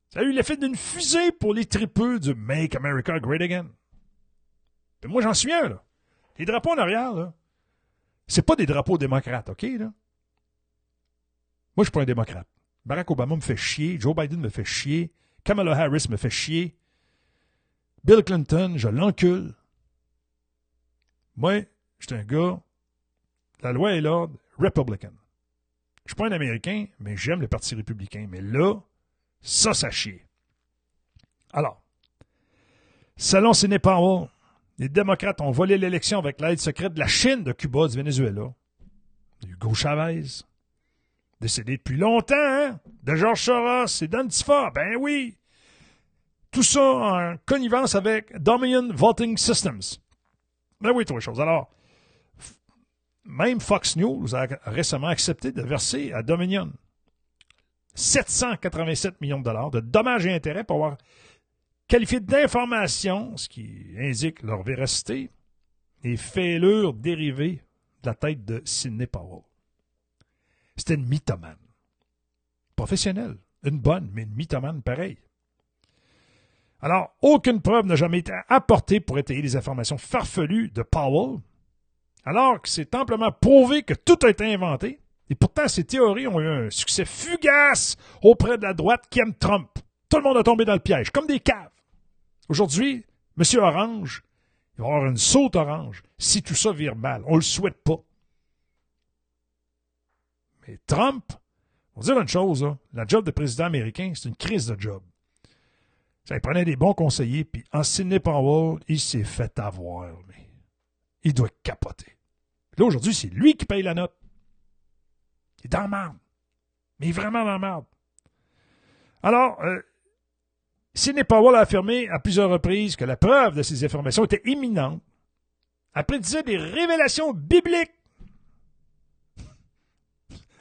ça a eu l'effet d'une fusée pour les tripeux du Make America Great Again. Moi, j'en suis un, là. Les drapeaux en arrière, là, c'est pas des drapeaux démocrates, OK, là? Moi, je suis pas un démocrate. Barack Obama me fait chier, Joe Biden me fait chier, Kamala Harris me fait chier, Bill Clinton, je l'encule. Moi, je suis un gars, la loi et l'ordre, Republican. Je suis pas un Américain, mais j'aime le Parti républicain. Mais là, ça, ça chie. Alors, selon Sidney Powell, les démocrates ont volé l'élection avec l'aide secrète de la Chine, de Cuba, du Venezuela, Hugo Chavez, décédé depuis longtemps, hein? de George Soros et d'Antifa. Ben oui, tout ça en connivence avec Dominion Voting Systems. Ben oui, trois choses. Alors, même Fox News a récemment accepté de verser à Dominion 787 millions de dollars de dommages et intérêts pour avoir qualifiées d'informations, ce qui indique leur véracité, et fêlures dérivées de la tête de Sidney Powell. C'était une mythomane. Professionnelle. Une bonne, mais une mythomane pareille. Alors, aucune preuve n'a jamais été apportée pour étayer les informations farfelues de Powell, alors que c'est amplement prouvé que tout a été inventé, et pourtant ces théories ont eu un succès fugace auprès de la droite qui aime Trump. Tout le monde a tombé dans le piège, comme des caves. Aujourd'hui, M. Orange, il va avoir une saute orange si tout ça vire mal. On le souhaite pas. Mais Trump, on va dire une chose, là, la job de président américain, c'est une crise de job. Ça, il prenait des bons conseillers, puis en Sidney Powell, il s'est fait avoir. Mais il doit capoter. Là, aujourd'hui, c'est lui qui paye la note. Il est dans la. Mais il est vraiment dans la. Alors, euh, Sidney Powell a affirmé à plusieurs reprises que la preuve de ces informations était imminente. Après disait des révélations bibliques.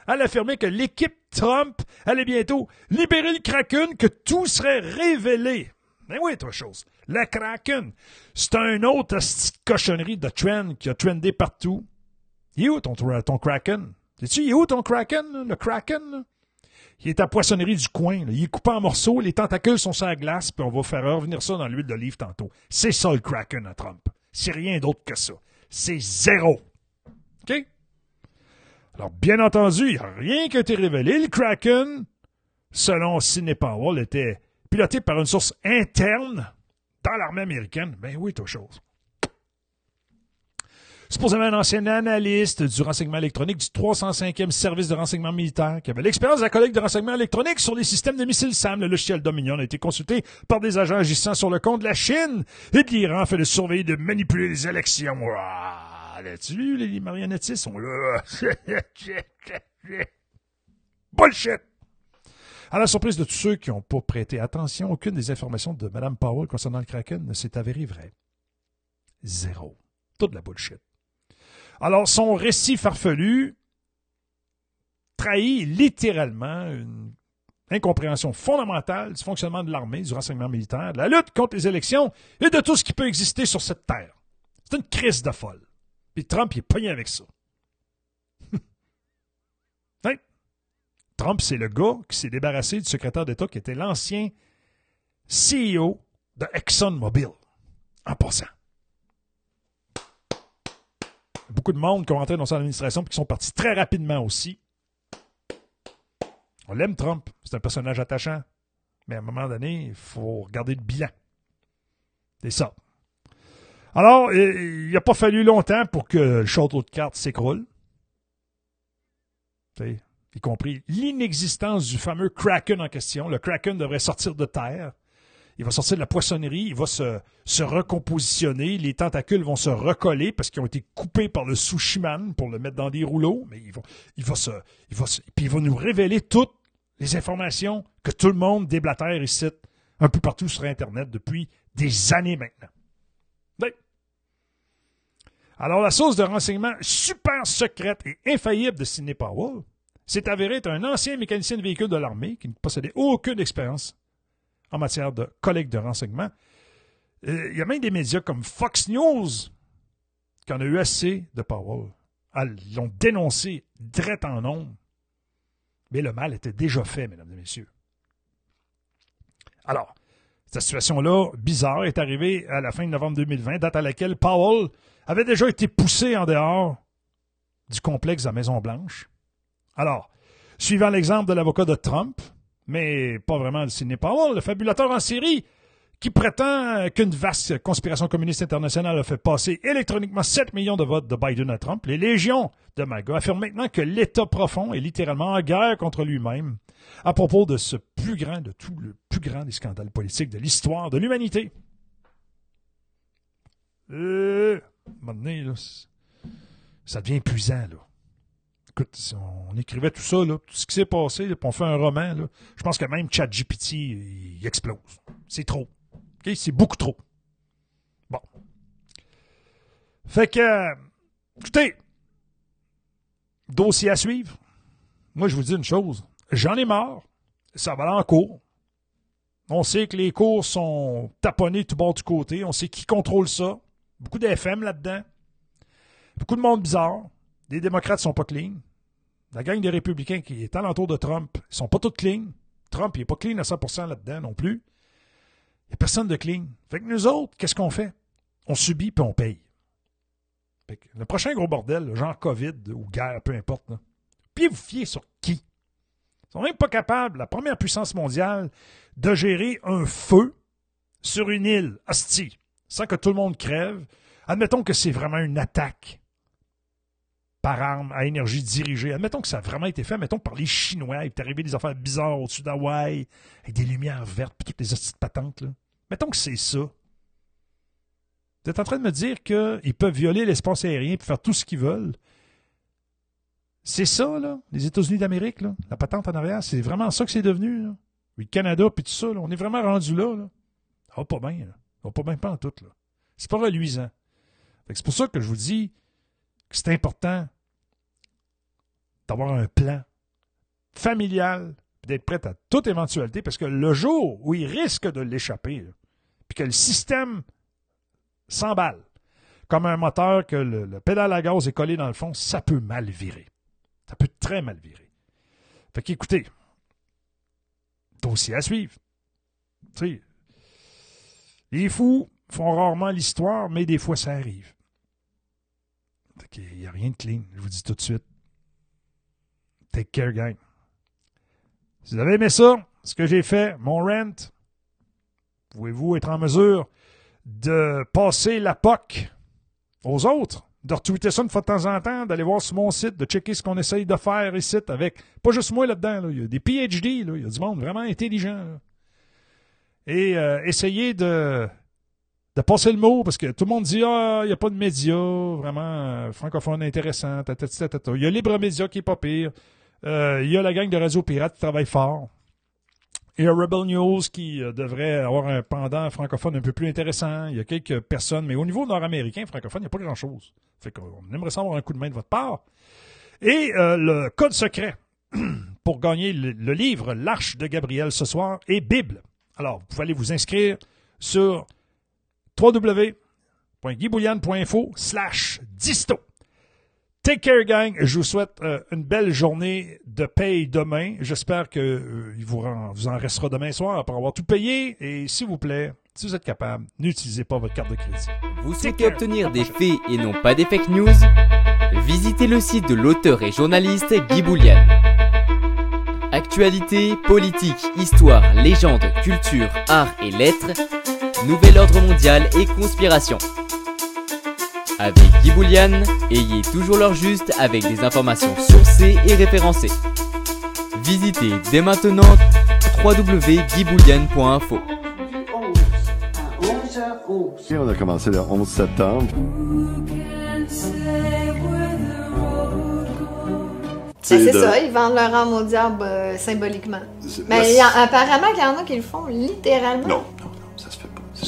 Elle a affirmé que l'équipe Trump allait bientôt libérer le Kraken, que tout serait révélé. Mais oui, toi, chose. Le Kraken, c'est un autre cochonnerie de trend qui a trendé partout. Il est où ton, ton Kraken? Sais-tu, il est où ton Kraken, le Kraken? Il est à poissonnerie du coin. Il est coupé en morceaux, les tentacules sont sur la glace, puis on va faire revenir ça dans l'huile d'olive tantôt. C'est ça le Kraken à Trump. C'est rien d'autre que ça. C'est zéro. OK? Alors, bien entendu, il n'y a rien qui a été révélé. Le Kraken, selon Sidney Powell, était piloté par une source interne dans l'armée américaine. Ben oui, toute chose. Supposément un ancien analyste du renseignement électronique du 305e service de renseignement militaire qui avait l'expérience de la collecte de renseignement électronique sur les systèmes de missiles SAM. Le logiciel Dominion a été consulté par des agents agissant sur le compte de la Chine et de l'Iran fait de surveiller de manipuler les élections. Là-dessus, les marionnettistes sont là? Bullshit! À la surprise de tous ceux qui n'ont pas prêté attention, aucune des informations de Mme Powell concernant le Kraken ne s'est avérée vraie. Zéro. Toute la bullshit. Alors, son récit farfelu trahit littéralement une incompréhension fondamentale du fonctionnement de l'armée, du renseignement militaire, de la lutte contre les élections et de tout ce qui peut exister sur cette terre. C'est une crise de folle. Puis Trump, il est pogné avec ça. hein? Trump, c'est le gars qui s'est débarrassé du secrétaire d'État qui était l'ancien CEO de ExxonMobil. En passant. Beaucoup de monde qui ont rentré dans son administration et qui sont partis très rapidement aussi. On l'aime, Trump. C'est un personnage attachant. Mais à un moment donné, il faut regarder le bilan. C'est ça. Alors, il n'a pas fallu longtemps pour que le château de cartes s'écroule. Y compris l'inexistence du fameux Kraken en question. Le Kraken devrait sortir de terre. Il va sortir de la poissonnerie, il va se, se recompositionner, les tentacules vont se recoller parce qu'ils ont été coupés par le sushiman pour le mettre dans des rouleaux, mais il va, il va se, il va puis il va nous révéler toutes les informations que tout le monde déblatère ici, un peu partout sur Internet depuis des années maintenant. Alors, la source de renseignement super secrète et infaillible de Sidney Powell s'est avérée être un ancien mécanicien de véhicule de l'armée qui ne possédait aucune expérience en matière de collecte de renseignements. Euh, il y a même des médias comme Fox News qui en a eu assez de Powell. Ils l'ont dénoncé direct en nombre. Mais le mal était déjà fait, mesdames et messieurs. Alors, cette situation-là, bizarre, est arrivée à la fin de novembre 2020, date à laquelle Powell avait déjà été poussé en dehors du complexe de la Maison-Blanche. Alors, suivant l'exemple de l'avocat de Trump, mais pas vraiment le Sidney Powell, le fabulateur en série qui prétend qu'une vaste conspiration communiste internationale a fait passer électroniquement 7 millions de votes de Biden à Trump, les légions de MAGA affirment maintenant que l'État profond est littéralement en guerre contre lui-même à propos de ce plus grand de tout le plus grand des scandales politiques de l'histoire de l'humanité. Euh, là, ça devient épuisant, là écoute, si on écrivait tout ça, tout ce qui s'est passé, puis on fait un roman, je pense que même ChatGPT, il explose. C'est trop. C'est beaucoup trop. Bon. Fait que, écoutez, dossier à suivre. Moi, je vous dis une chose. J'en ai marre. Ça va aller en cours. On sait que les cours sont taponnés tout bord du côté. On sait qui contrôle ça. Beaucoup d'FM là-dedans. Beaucoup de monde bizarre. Les démocrates sont pas clean. La gang des républicains qui est alentour de Trump, ils sont pas tous clean. Trump, il est pas clean à 100% là-dedans non plus. Il n'y personne de clean. Fait nous autres, qu'est-ce qu'on fait? On subit puis on paye. Le prochain gros bordel, genre COVID ou guerre, peu importe, puis vous fiez sur qui? Ils sont même pas capables, la première puissance mondiale, de gérer un feu sur une île, hostie, sans que tout le monde crève. Admettons que c'est vraiment une attaque par arme à énergie dirigée. Admettons que ça a vraiment été fait, admettons par les Chinois, il est arrivé des affaires bizarres au-dessus d'Hawaï, avec des lumières vertes, puis toutes les hosties patentes, là. Mettons que c'est ça. Vous êtes en train de me dire qu'ils peuvent violer l'espace aérien et faire tout ce qu'ils veulent. C'est ça, là, les États-Unis d'Amérique, là, la patente en arrière, c'est vraiment ça que c'est devenu, là. Oui, le Canada, puis tout ça, on est vraiment rendu là, là. Va pas bien, là. Va pas bien pas en tout, là. C'est pas reluisant. C'est pour ça que je vous dis que c'est important d'avoir un plan familial, d'être prêt à toute éventualité, parce que le jour où il risque de l'échapper, puis que le système s'emballe, comme un moteur que le, le pédale à gaz est collé dans le fond, ça peut mal virer. Ça peut très mal virer. Fait qu'écoutez, dossier à suivre. Tu sais, les fous font rarement l'histoire, mais des fois ça arrive. Qu'il n'y a rien de clean, je vous dis tout de suite. Take care, gang. Si vous avez aimé ça, ce que j'ai fait, mon rent, pouvez-vous être en mesure de passer la POC aux autres, de retweeter ça une fois de temps en temps, d'aller voir sur mon site, de checker ce qu'on essaye de faire ici avec, pas juste moi là-dedans, là, il y a des PhD, là, il y a du monde vraiment intelligent. Et euh, essayer de, de passer le mot, parce que tout le monde dit Ah, il n'y a pas de médias vraiment euh, francophones intéressants. Il y a Libre Média qui est pas pire. Euh, il y a la gang de Radio Pirate qui travaille fort. Il y a Rebel News qui euh, devrait avoir un pendant francophone un peu plus intéressant. Il y a quelques personnes, mais au niveau nord-américain, francophone, il n'y a pas grand-chose. Fait qu'on aimerait ça avoir un coup de main de votre part. Et euh, le code secret pour gagner le, le livre L'Arche de Gabriel ce soir est Bible. Alors, vous pouvez aller vous inscrire sur www.guybouliane.info slash disto. Take care, gang. Je vous souhaite euh, une belle journée de paye demain. J'espère que euh, il vous, en, vous en restera demain soir après avoir tout payé. Et s'il vous plaît, si vous êtes capable, n'utilisez pas votre carte de crédit. Vous souhaitez obtenir des faits et non pas des fake news? Visitez le site de l'auteur et journaliste Guy Boulian. Actualité, politique, histoire, légende, culture, art et lettres, nouvel ordre mondial et conspiration. Avec Guy Boulian, ayez toujours l'heure juste avec des informations sourcées et référencées. Visitez dès maintenant www.guyboulian.info. On a commencé le 11 septembre. Ben, c'est de- ça, ils vendent leur âme au diable euh, symboliquement. Mais il a- apparemment qu'il y en a qui le font littéralement. Non,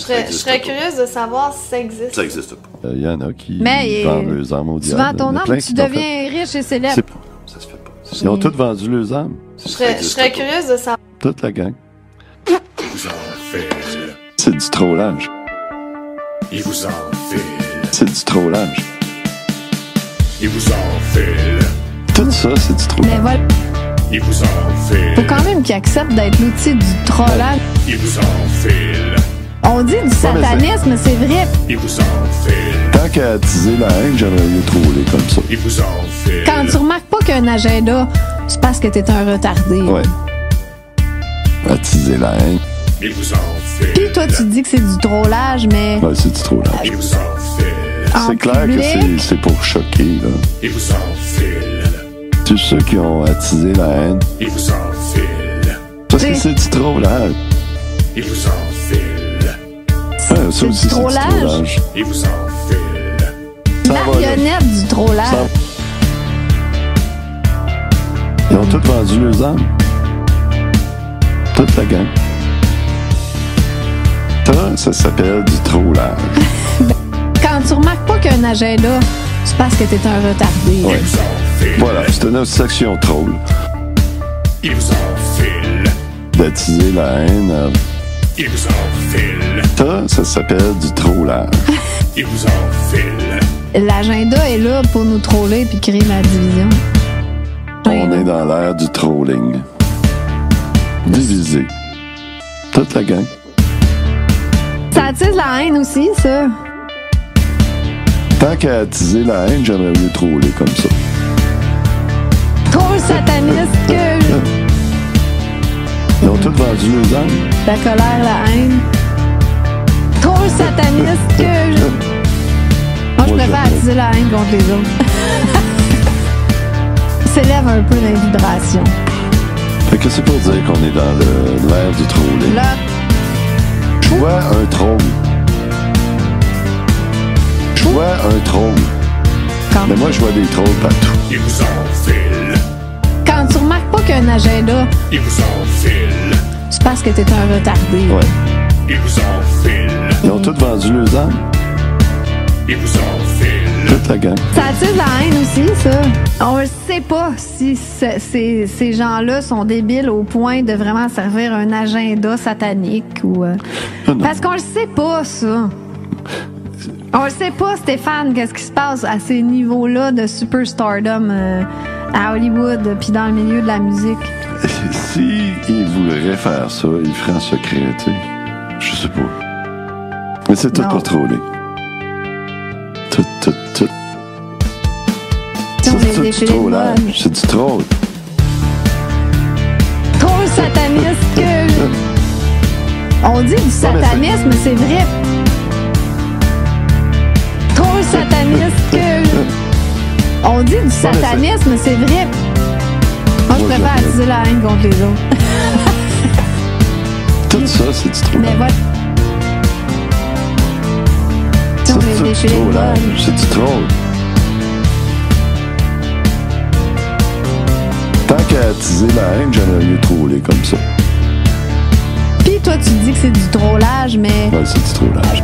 serais, je serais curieuse de savoir si ça existe. Ça existe pas. Il y en a qui Mais, euh, vendent leurs âmes au Tu diable. vends ton Il y en a âme, plein tu fait. deviens riche et célèbre. C'est pas. Ça se fait pas. Ils ont tous vendu leurs âmes. Je serais, je serais curieuse de savoir. Toute la gang. vous enfile, C'est du trollage. il vous enfile, C'est du trollage. il vous enfile, Tout ça, c'est du trollage. Mais voilà, il vous enfile, faut quand même qu'ils acceptent d'être l'outil du trollage. il vous enfile, On dit du satanisme, c'est vrai. il vous enfile, Tant qu'à attiser la haine, j'aimerais mieux troller comme ça. il vous enfile, Quand tu remarques pas qu'il y a un agenda, c'est parce que t'es un retardé. Ouais. Attiser la haine. il vous Puis toi, tu dis que c'est du trollage, mais Ouais, c'est du trollage. il vous enfile, en C'est clair que public, c'est- c'est pour choquer, là. il vous enfile, Tous ceux qui ont attisé la haine. il vous enfile, Parce que C'est- c'est du trollage. il vous enfile, Ouais, ça c'est aussi, du trollage. vous va, là. marionnette du trollage. Ça- Ils ont tous vendu leurs âmes. Toute la gang. Ça, ça s'appelle du trollage. Quand tu remarques pas qu'il y a un agenda, c'est parce que t'es un retardé. Ouais. Voilà, c'est une autre section troll. il vous D'attiser la haine. euh, Il vous enfile. Ça, ça s'appelle du trollage. Il vous enfile. L'agenda est là pour nous troller puis créer la division. On est dans l'ère du trolling. Divisé. Toute la gang. Ça attise la haine aussi, ça. Tant qu'à attiser la haine, j'aimerais mieux troller comme ça. Trop sataniste que Ils ont tous vendu leurs âmes. la colère, la haine. Trop sataniste que Moi, je Moi, préfère j'aime. attiser la haine contre les autres. S'élève un peu dans les vibrations. Fait que c'est pour dire qu'on est dans l'ère du trolling. Là, Je vois un troll. Je vois un troll. Mais moi, je vois des trolls partout. Il vous enfile. Quand tu remarques pas qu'il y a un agenda, Il vous enfile. c'est parce que t'es un retardé. Ouais. Il vous enfile. Ils ont tous vendu leurs âmes. Il vous enfile. Toute la gang. Ça attise la haine aussi, ça. On ne sait pas si ce- ces, ces gens-là sont débiles au point de vraiment servir un agenda satanique ou. euh, Ah non. Parce qu'on le sait pas, ça. On le sait pas, Stéphane, qu'est-ce qui se passe à ces niveaux-là de superstardom euh, à Hollywood puis dans le milieu de la musique. Si ils voudraient faire ça, ils feraient en secret, tu sais. Je sais pas. Mais c'est tout Non. pour troller. Tout, tout, tout. C'est du trollage. C'est du troll. Trop sataniste que. On dit du satanisme, c'est vrai. Trop sataniste que. On dit du satanisme, c'est vrai. Moi, je Moi, préfère attiser la haine contre les autres. Tout ça, c'est du trollage. Mais voilà. On C'est est du déchiré de trollage. mode. C'est du troll. Tant qu'à attiser la haine, j'aimerais mieux troller comme ça. Puis toi, tu dis que c'est du trollage, mais. Ouais, c'est du trollage.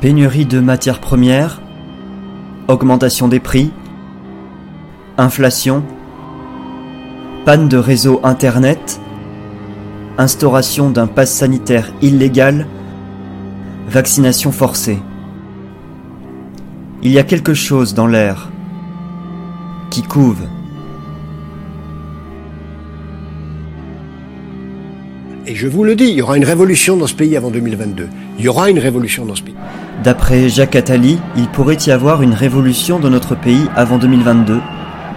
Pénurie de matières premières, augmentation des prix, inflation, panne de réseau Internet, instauration d'un pass sanitaire illégal, vaccination forcée. Il y a quelque chose dans l'air qui couve. Je vous le dis, il y aura une révolution dans ce pays avant 2022. Il y aura une révolution dans ce pays. D'après Jacques Attali, il pourrait y avoir une révolution dans notre pays avant 2022,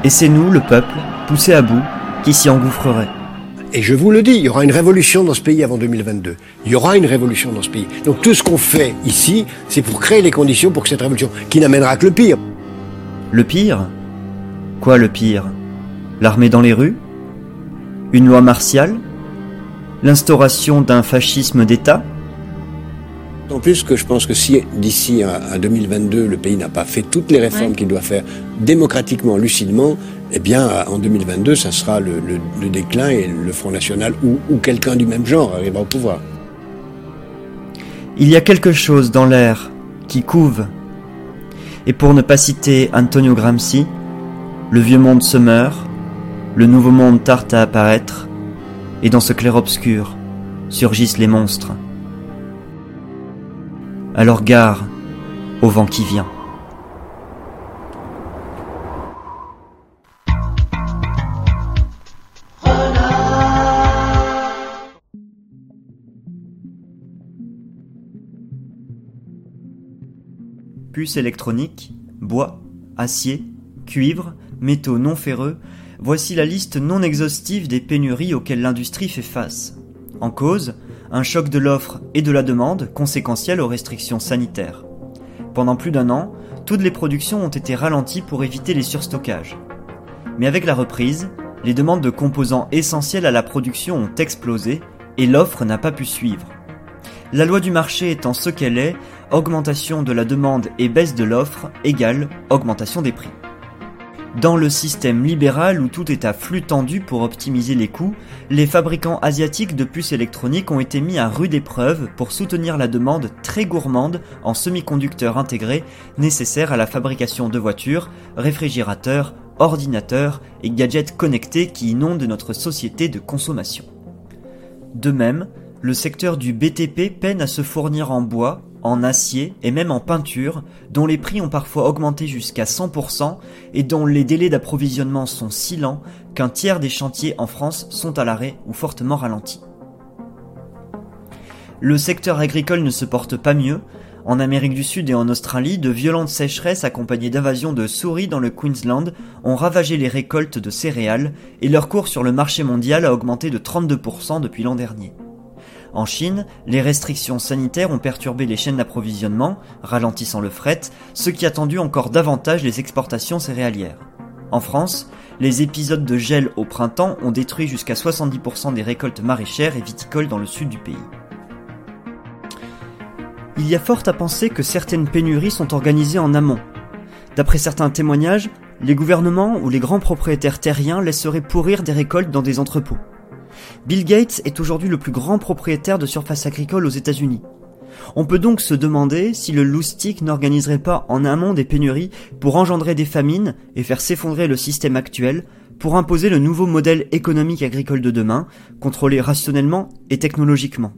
et c'est nous, le peuple, poussé à bout, qui s'y engouffrerait. Et je vous le dis, il y aura une révolution dans ce pays avant 2022. Il y aura une révolution dans ce pays. Donc tout ce qu'on fait ici, c'est pour créer les conditions pour que cette révolution, qui n'amènera que le pire. Le pire? Quoi le pire? L'armée dans les rues? Une loi martiale? L'instauration d'un fascisme d'État En plus que je pense que si d'ici à 2022 le pays n'a pas fait toutes les réformes qu'il doit faire démocratiquement, lucidement, eh bien en 2022 ça sera le, déclin et le Front National ou, ou quelqu'un du même genre arrivera au pouvoir. Il y a quelque chose dans l'air qui couve. Et pour ne pas citer Antonio Gramsci, le vieux monde se meurt, le nouveau monde tarte à apparaître, et dans ce clair-obscur surgissent les monstres. Alors gare au vent qui vient. Puces électroniques, bois, acier, cuivre, métaux non ferreux, Voici la liste non exhaustive des pénuries auxquelles l'industrie fait face. En cause, un choc de l'offre et de la demande conséquentiel aux restrictions sanitaires. Pendant plus d'un an, toutes les productions ont été ralenties pour éviter les surstockages. Mais avec la reprise, les demandes de composants essentiels à la production ont explosé et l'offre n'a pas pu suivre. La loi du marché étant ce qu'elle est, augmentation de la demande et baisse de l'offre égale augmentation des prix. Dans le système libéral où tout est à flux tendu pour optimiser les coûts, les fabricants asiatiques de puces électroniques ont été mis à rude épreuve pour soutenir la demande très gourmande en semi-conducteurs intégrés nécessaires à la fabrication de voitures, réfrigérateurs, ordinateurs et gadgets connectés qui inondent notre société de consommation. De même, le secteur du BTP peine à se fournir en bois, en acier et même en peinture, dont les prix ont parfois augmenté jusqu'à 100% et dont les délais d'approvisionnement sont si lents qu'un tiers des chantiers en France sont à l'arrêt ou fortement ralentis. Le secteur agricole ne se porte pas mieux. En Amérique du Sud et en Australie, de violentes sécheresses accompagnées d'invasions de souris dans le Queensland ont ravagé les récoltes de céréales et leur cours sur le marché mondial a augmenté de 32% depuis l'an dernier. En Chine, les restrictions sanitaires ont perturbé les chaînes d'approvisionnement, ralentissant le fret, ce qui a tendu encore davantage les exportations céréalières. En France, les épisodes de gel au printemps ont détruit jusqu'à 70% des récoltes maraîchères et viticoles dans le sud du pays. Il y a fort à penser que certaines pénuries sont organisées en amont. D'après certains témoignages, les gouvernements ou les grands propriétaires terriens laisseraient pourrir des récoltes dans des entrepôts. Bill Gates est aujourd'hui le plus grand propriétaire de surfaces agricoles aux États-Unis. On peut donc se demander si le loustic n'organiserait pas en amont des pénuries pour engendrer des famines et faire s'effondrer le système actuel pour imposer le nouveau modèle économique agricole de demain, contrôlé rationnellement et technologiquement.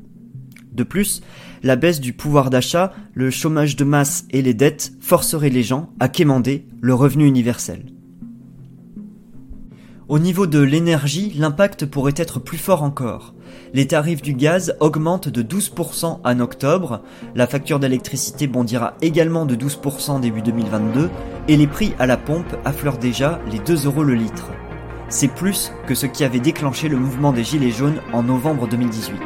De plus, la baisse du pouvoir d'achat, le chômage de masse et les dettes forceraient les gens à quémander le revenu universel. Au niveau de l'énergie, l'impact pourrait être plus fort encore. Les tarifs du gaz augmentent de 12% en octobre, la facture d'électricité bondira également de 12% début 2022, et les prix à la pompe affleurent déjà les 2 euros le litre. C'est plus que ce qui avait déclenché le mouvement des Gilets jaunes en novembre 2018.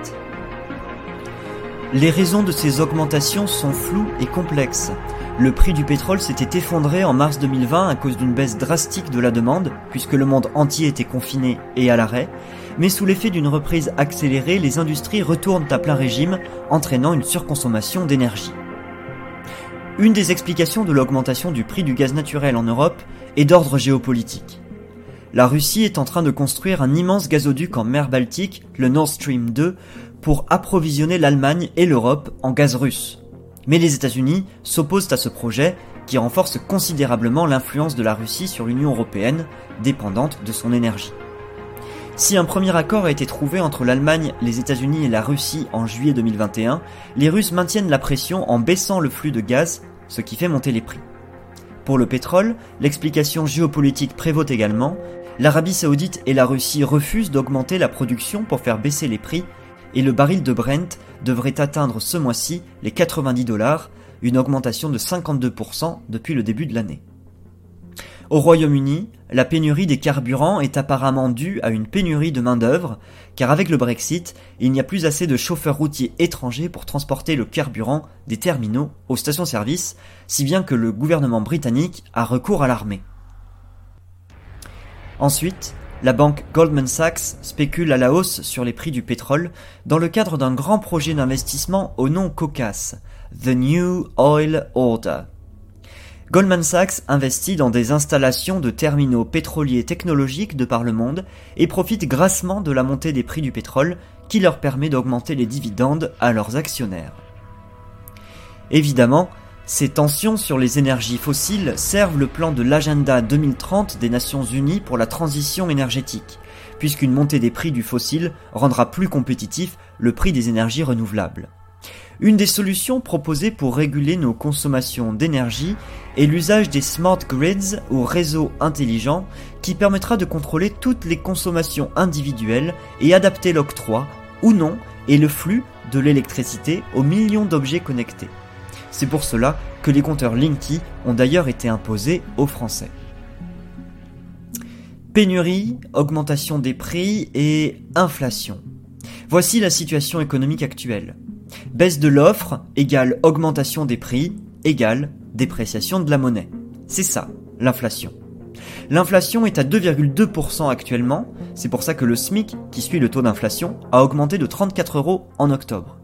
Les raisons de ces augmentations sont floues et complexes. Le prix du pétrole s'était effondré en mars 2020 à cause d'une baisse drastique de la demande, puisque le monde entier était confiné et à l'arrêt, mais sous l'effet d'une reprise accélérée, les industries retournent à plein régime, entraînant une surconsommation d'énergie. Une des explications de l'augmentation du prix du gaz naturel en Europe est d'ordre géopolitique. La Russie est en train de construire un immense gazoduc en mer Baltique, le Nord Stream 2, pour approvisionner l'Allemagne et l'Europe en gaz russe. Mais les États-Unis s'opposent à ce projet qui renforce considérablement l'influence de la Russie sur l'Union européenne, dépendante de son énergie. Si un premier accord a été trouvé entre l'Allemagne, les États-Unis et la Russie en juillet 2021, les Russes maintiennent la pression en baissant le flux de gaz, ce qui fait monter les prix. Pour le pétrole, l'explication géopolitique prévaut également. L'Arabie saoudite et la Russie refusent d'augmenter la production pour faire baisser les prix, et le baril de Brent devrait atteindre ce mois-ci les 90 dollars, une augmentation de 52% depuis le début de l'année. Au Royaume-Uni, la pénurie des carburants est apparemment due à une pénurie de main-d'œuvre, car avec le Brexit, il n'y a plus assez de chauffeurs routiers étrangers pour transporter le carburant des terminaux aux stations-service, si bien que le gouvernement britannique a recours à l'armée. Ensuite, la banque Goldman Sachs spécule à la hausse sur les prix du pétrole dans le cadre d'un grand projet d'investissement au nom cocasse, The New Oil Order. Goldman Sachs investit dans des installations de terminaux pétroliers technologiques de par le monde et profite grassement de la montée des prix du pétrole qui leur permet d'augmenter les dividendes à leurs actionnaires. Évidemment, ces tensions sur les énergies fossiles servent le plan de l'agenda 2030 des Nations Unies pour la transition énergétique, puisqu'une montée des prix du fossile rendra plus compétitif le prix des énergies renouvelables. Une des solutions proposées pour réguler nos consommations d'énergie est l'usage des smart grids ou réseaux intelligents qui permettra de contrôler toutes les consommations individuelles et adapter l'octroi ou non et le flux de l'électricité aux millions d'objets connectés. C'est pour cela que les compteurs Linky ont d'ailleurs été imposés aux Français. Pénurie, augmentation des prix et inflation. Voici la situation économique actuelle. Baisse de l'offre égale augmentation des prix égale dépréciation de la monnaie. C'est ça, l'inflation. L'inflation est à 2,2% actuellement, c'est pour ça que le SMIC, qui suit le taux d'inflation, a augmenté de 34 euros en octobre.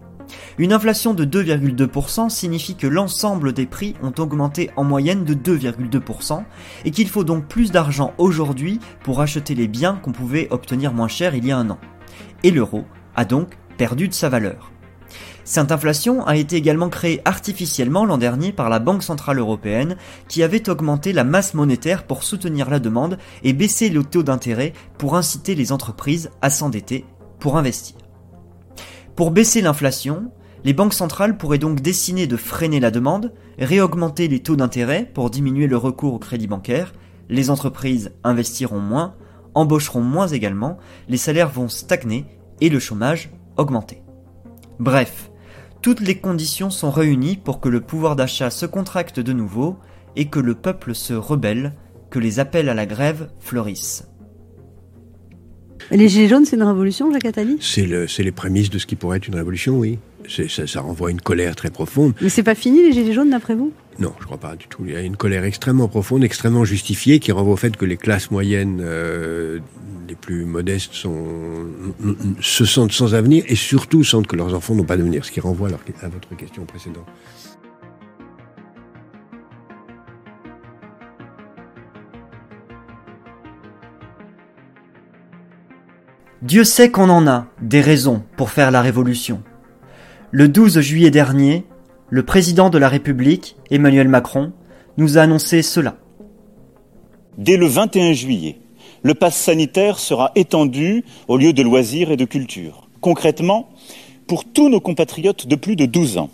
Une inflation de 2,2% signifie que l'ensemble des prix ont augmenté en moyenne de 2,2% et qu'il faut donc plus d'argent aujourd'hui pour acheter les biens qu'on pouvait obtenir moins cher il y a un an. Et l'euro a donc perdu de sa valeur. Cette inflation a été également créée artificiellement l'an dernier par la Banque Centrale Européenne qui avait augmenté la masse monétaire pour soutenir la demande et baisser le taux d'intérêt pour inciter les entreprises à s'endetter pour investir. Pour baisser l'inflation, les banques centrales pourraient donc décider de freiner la demande, réaugmenter les taux d'intérêt pour diminuer le recours au crédit bancaire, les entreprises investiront moins, embaucheront moins également, les salaires vont stagner et le chômage augmenter. Bref, toutes les conditions sont réunies pour que le pouvoir d'achat se contracte de nouveau et que le peuple se rebelle, que les appels à la grève fleurissent. Les Gilets jaunes, c'est une révolution, Jacques Attali? C'est le, les prémices de ce qui pourrait être une révolution, oui. Ça, ça, renvoie à une colère très profonde. Mais c'est pas fini, les Gilets jaunes, d'après vous? Non, je crois pas du tout. Il y a une colère extrêmement profonde, extrêmement justifiée, qui renvoie au fait que les classes moyennes euh, les plus modestes sont, se sentent sans avenir et surtout sentent que leurs enfants n'ont pas d'avenir, ce qui renvoie à votre question précédente. Dieu sait qu'on en a des raisons pour faire la révolution. Le 12 juillet dernier, le président de la République, Emmanuel Macron, nous a annoncé cela. Dès le 21 juillet, le pass sanitaire sera étendu aux lieux de loisirs et de culture. Concrètement, pour tous nos compatriotes de plus de 12 ans,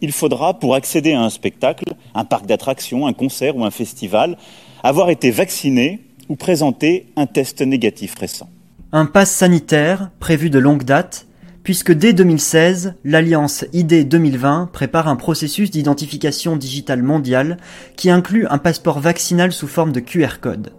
il faudra, pour accéder à un spectacle, un parc d'attractions, un concert ou un festival, avoir été vacciné ou présenter un test négatif récent un pass sanitaire prévu de longue date, puisque dès 2016, l'Alliance ID 2020 prépare un processus d'identification digitale mondiale qui inclut un passeport vaccinal sous forme de QR code.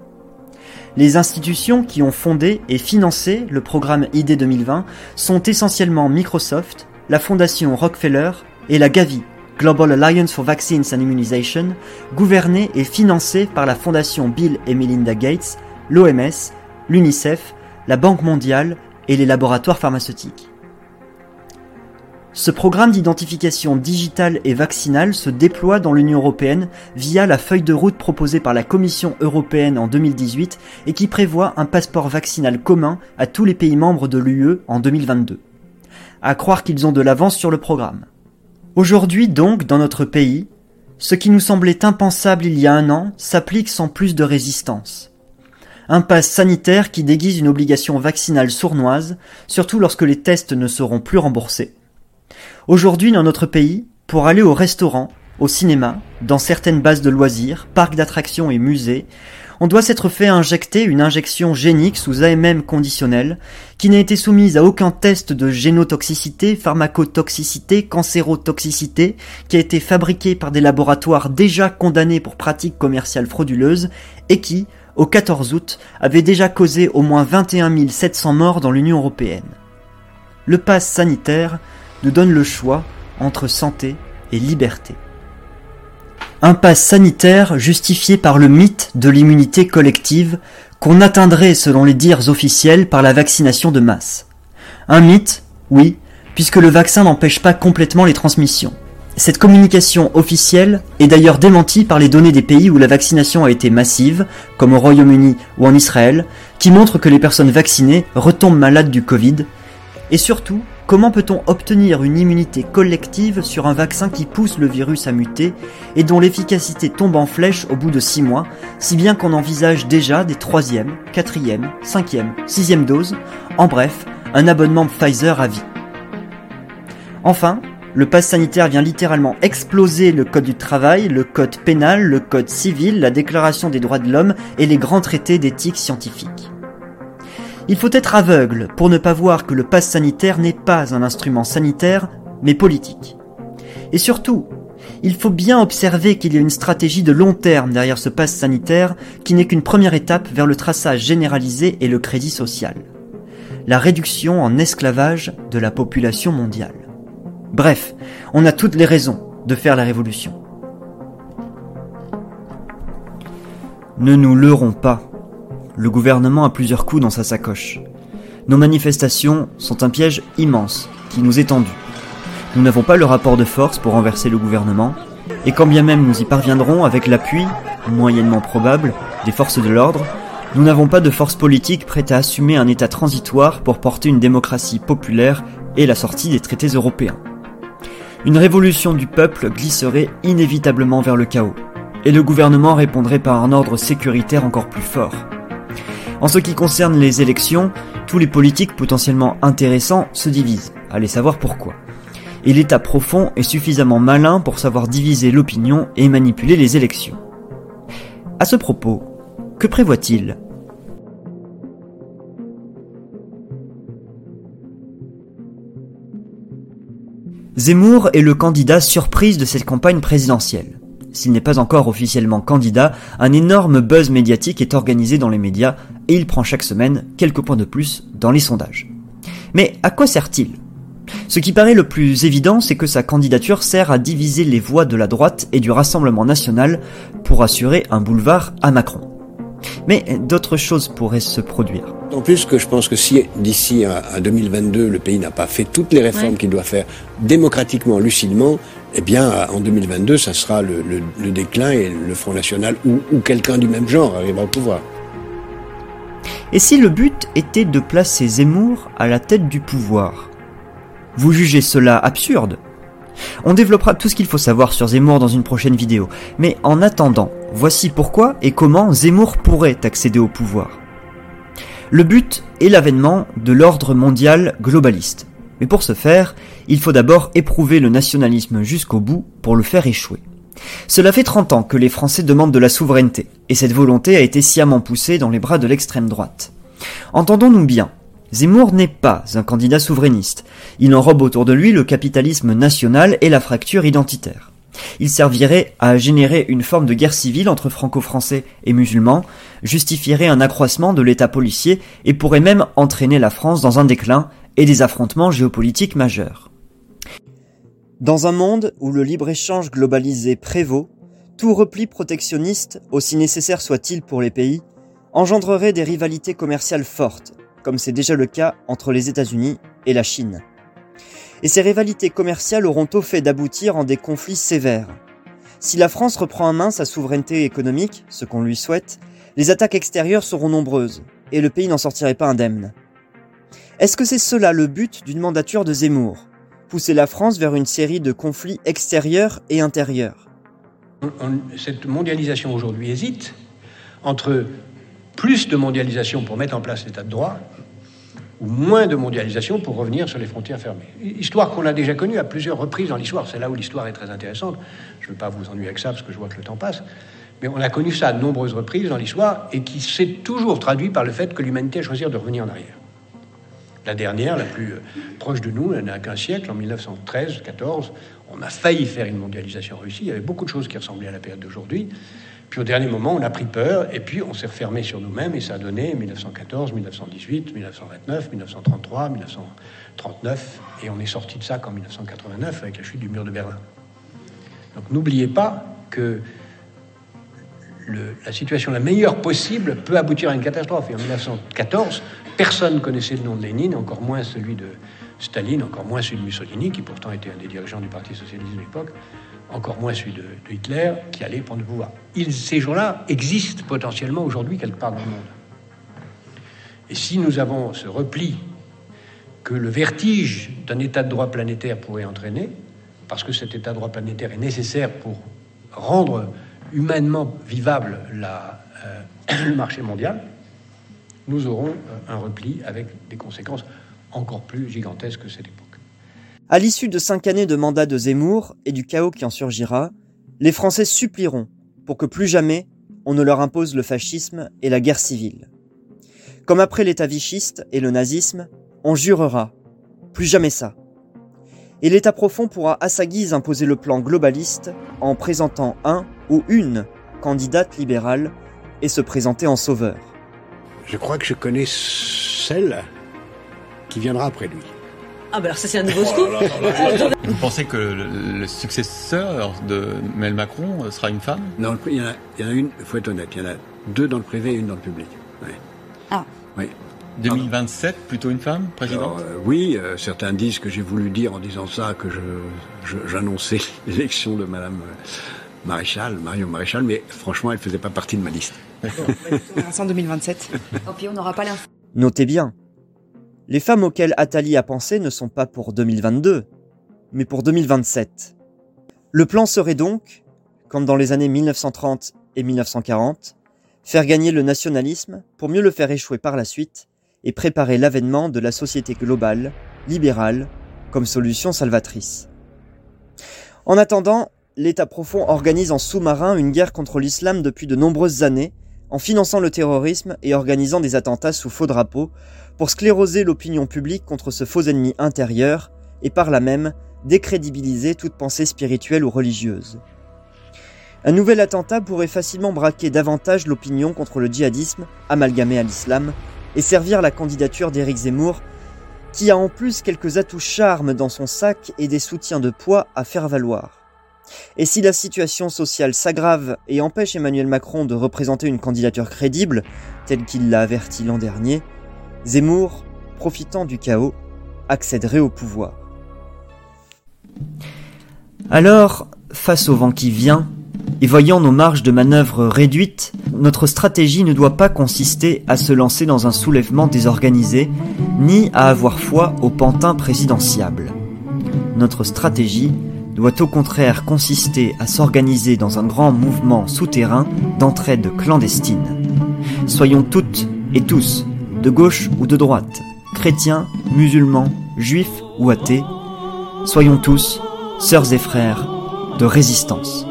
Les institutions qui ont fondé et financé le programme ID 2020 sont essentiellement Microsoft, la Fondation Rockefeller et la Gavi, Global Alliance for Vaccines and Immunization, gouvernée et financée par la Fondation Bill et Melinda Gates, l'OMS, l'UNICEF, la Banque mondiale et les laboratoires pharmaceutiques. Ce programme d'identification digitale et vaccinale se déploie dans l'Union européenne via la feuille de route proposée par la Commission européenne en 2018 et qui prévoit un passeport vaccinal commun à tous les pays membres de l'UE en 2022. À croire qu'ils ont de l'avance sur le programme. Aujourd'hui donc, dans notre pays, ce qui nous semblait impensable il y a un an s'applique sans plus de résistance. Un pass sanitaire qui déguise une obligation vaccinale sournoise, surtout lorsque les tests ne seront plus remboursés. Aujourd'hui, dans notre pays, pour aller au restaurant, au cinéma, dans certaines bases de loisirs, parcs d'attractions et musées, on doit s'être fait injecter une injection génique sous AMM conditionnelle, qui n'a été soumise à aucun test de génotoxicité, pharmacotoxicité, cancérotoxicité, qui a été fabriquée par des laboratoires déjà condamnés pour pratiques commerciales frauduleuses, et qui, au 14 août, avait déjà causé au moins 21 700 morts dans l'Union européenne. Le pass sanitaire nous donne le choix entre santé et liberté. Un pass sanitaire justifié par le mythe de l'immunité collective qu'on atteindrait selon les dires officiels par la vaccination de masse. Un mythe, oui, puisque le vaccin n'empêche pas complètement les transmissions. Cette communication officielle est d'ailleurs démentie par les données des pays où la vaccination a été massive, comme au Royaume-Uni ou en Israël, qui montrent que les personnes vaccinées retombent malades du Covid, et surtout Comment peut-on obtenir une immunité collective sur un vaccin qui pousse le virus à muter et dont l'efficacité tombe en flèche au bout de 6 mois, si bien qu'on envisage déjà des 3e, 4e, 5e, 6e doses, en bref, un abonnement Pfizer à vie. Enfin, le pass sanitaire vient littéralement exploser le code du travail, le code pénal, le code civil, la déclaration des droits de l'homme et les grands traités d'éthique scientifique. Il faut être aveugle pour ne pas voir que le pass sanitaire n'est pas un instrument sanitaire, mais politique. Et surtout, il faut bien observer qu'il y a une stratégie de long terme derrière ce pass sanitaire qui n'est qu'une première étape vers le traçage généralisé et le crédit social. La réduction en esclavage de la population mondiale. Bref, on a toutes les raisons de faire la révolution. Ne nous leurrons pas le gouvernement a plusieurs coups dans sa sacoche. Nos manifestations sont un piège immense qui nous est tendu. Nous n'avons pas le rapport de force pour renverser le gouvernement, et quand bien même nous y parviendrons avec l'appui, moyennement probable, des forces de l'ordre, nous n'avons pas de force politique prête à assumer un état transitoire pour porter une démocratie populaire et la sortie des traités européens. Une révolution du peuple glisserait inévitablement vers le chaos, et le gouvernement répondrait par un ordre sécuritaire encore plus fort. En ce qui concerne les élections, tous les politiques potentiellement intéressants se divisent. Allez savoir pourquoi. Et l'État profond est suffisamment malin pour savoir diviser l'opinion et manipuler les élections. À ce propos, que prévoit-il? Zemmour est le candidat surprise de cette campagne présidentielle. S'il n'est pas encore officiellement candidat, un énorme buzz médiatique est organisé dans les médias et il prend chaque semaine quelques points de plus dans les sondages. Mais à quoi sert-il? Ce qui paraît le plus évident, c'est que sa candidature sert à diviser les voix de la droite et du Rassemblement national pour assurer un boulevard à Macron. Mais d'autres choses pourraient se produire. En plus que je pense que si d'ici à 2022 le pays n'a pas fait toutes les réformes qu'il doit faire démocratiquement, lucidement, eh bien en 2022 ça sera le, déclin et le Front National ou, ou quelqu'un du même genre arrivera au pouvoir. Et si le but était de placer Zemmour à la tête du pouvoir? Vous jugez cela absurde? On développera tout ce qu'il faut savoir sur Zemmour dans une prochaine vidéo, mais en attendant, voici pourquoi et comment Zemmour pourrait accéder au pouvoir. Le but est l'avènement de l'ordre mondial globaliste. Mais pour ce faire, il faut d'abord éprouver le nationalisme jusqu'au bout pour le faire échouer. Cela fait 30 ans que les Français demandent de la souveraineté, et cette volonté a été sciemment poussée dans les bras de l'extrême droite. Entendons-nous bien, Zemmour n'est pas un candidat souverainiste. Il enrobe autour de lui le capitalisme national et la fracture identitaire. Il servirait à générer une forme de guerre civile entre franco-français et musulmans, justifierait un accroissement de l'état policier et pourrait même entraîner la France dans un déclin et des affrontements géopolitiques majeurs. Dans un monde où le libre-échange globalisé prévaut, tout repli protectionniste, aussi nécessaire soit-il pour les pays, engendrerait des rivalités commerciales fortes, comme c'est déjà le cas entre les États-Unis et la Chine. Et ces rivalités commerciales auront au fait d'aboutir en des conflits sévères. Si la France reprend en main sa souveraineté économique, ce qu'on lui souhaite, les attaques extérieures seront nombreuses, et le pays n'en sortirait pas indemne. Est-ce que c'est cela le but d'une mandature de Zemmour? Pousser la France vers une série de conflits extérieurs et intérieurs? Cette mondialisation aujourd'hui hésite entre plus de mondialisation pour mettre en place l'état de droit ou moins de mondialisation pour revenir sur les frontières fermées. Histoire qu'on a déjà connue à plusieurs reprises dans l'histoire. C'est là où l'histoire est très intéressante. Je ne veux pas vous ennuyer avec ça parce que je vois que le temps passe. Mais on a connu ça à de nombreuses reprises dans l'histoire et qui s'est toujours traduit par le fait que l'humanité a choisi de revenir en arrière. La dernière, la plus euh, proche de nous, elle n'a qu'un siècle, en 1913-14, on a failli faire une mondialisation réussie. Il y avait beaucoup de choses qui ressemblaient à la période d'aujourd'hui. Puis au dernier moment, on a pris peur et puis on s'est refermé sur nous-mêmes et ça a donné 1914, 1918, 1929, 1933, 1939 et on est sorti de ça qu'en 1989 avec la chute du mur de Berlin. Donc n'oubliez pas que la situation la meilleure possible peut aboutir à une catastrophe. Et en 1914, personne ne connaissait le nom de Lénine, encore moins celui de Staline, encore moins celui de Mussolini, qui pourtant était un des dirigeants du Parti socialiste de l'époque encore moins celui de, Hitler, qui allait prendre le pouvoir. Ces gens-là existent potentiellement aujourd'hui quelque part dans le monde. Et si nous avons ce repli que le vertige d'un état de droit planétaire pourrait entraîner, parce que cet état de droit planétaire est nécessaire pour rendre humainement vivable euh, le marché mondial, nous aurons euh, un repli avec des conséquences encore plus gigantesques que époque. À l'issue de cinq années de mandat de Zemmour et du chaos qui en surgira, les Français supplieront pour que plus jamais on ne leur impose le fascisme et la guerre civile. Comme après l'État vichiste et le nazisme, on jurera plus jamais ça. Et l'État profond pourra à sa guise imposer le plan globaliste en présentant un ou une candidate libérale et se présenter en sauveur. Je crois que je connais celle qui viendra après lui. Ah bah alors ça c'est un nouveau scoop. Vous pensez que le, successeur de Mel Macron sera une femme? Non, il y, en a, il y en a une, il faut être honnête, il y en a deux dans le privé et une dans le public. Ah. Oui. 2027, plutôt une femme présidente? Euh, Oui, euh, certains disent que j'ai voulu dire en disant ça que je, j'annonçais l'élection de Madame Maréchal, Marion Maréchal, mais franchement, elle faisait pas partie de ma liste. D'accord. en 2027. Oh, puis on n'aura pas l'info. Notez bien, les femmes auxquelles Attali a pensé ne sont pas pour 2022, mais pour 2027. Le plan serait donc, comme dans les années 1930 et 1940, faire gagner le nationalisme pour mieux le faire échouer par la suite et préparer l'avènement de la société globale, libérale, comme solution salvatrice. En attendant, l'État profond organise en sous-marin une guerre contre l'islam depuis de nombreuses années, en finançant le terrorisme et organisant des attentats sous faux drapeaux pour scléroser l'opinion publique contre ce faux ennemi intérieur et par là même décrédibiliser toute pensée spirituelle ou religieuse. Un nouvel attentat pourrait facilement braquer davantage l'opinion contre le djihadisme, amalgamé à l'islam, et servir la candidature d'Éric Zemmour, qui a en plus quelques atouts charmes dans son sac et des soutiens de poids à faire valoir. Et si la situation sociale s'aggrave et empêche Emmanuel Macron de représenter une candidature crédible, telle qu'il l'a averti l'an dernier, Zemmour, profitant du chaos, accéderait au pouvoir. Alors, face au vent qui vient, et voyant nos marges de manœuvre réduites, notre stratégie ne doit pas consister à se lancer dans un soulèvement désorganisé, ni à avoir foi au pantin présidentiable. Notre stratégie doit au contraire consister à s'organiser dans un grand mouvement souterrain d'entraide clandestine. Soyons toutes et tous de gauche ou de droite, chrétiens, musulmans, juifs ou athées, soyons tous sœurs et frères de résistance.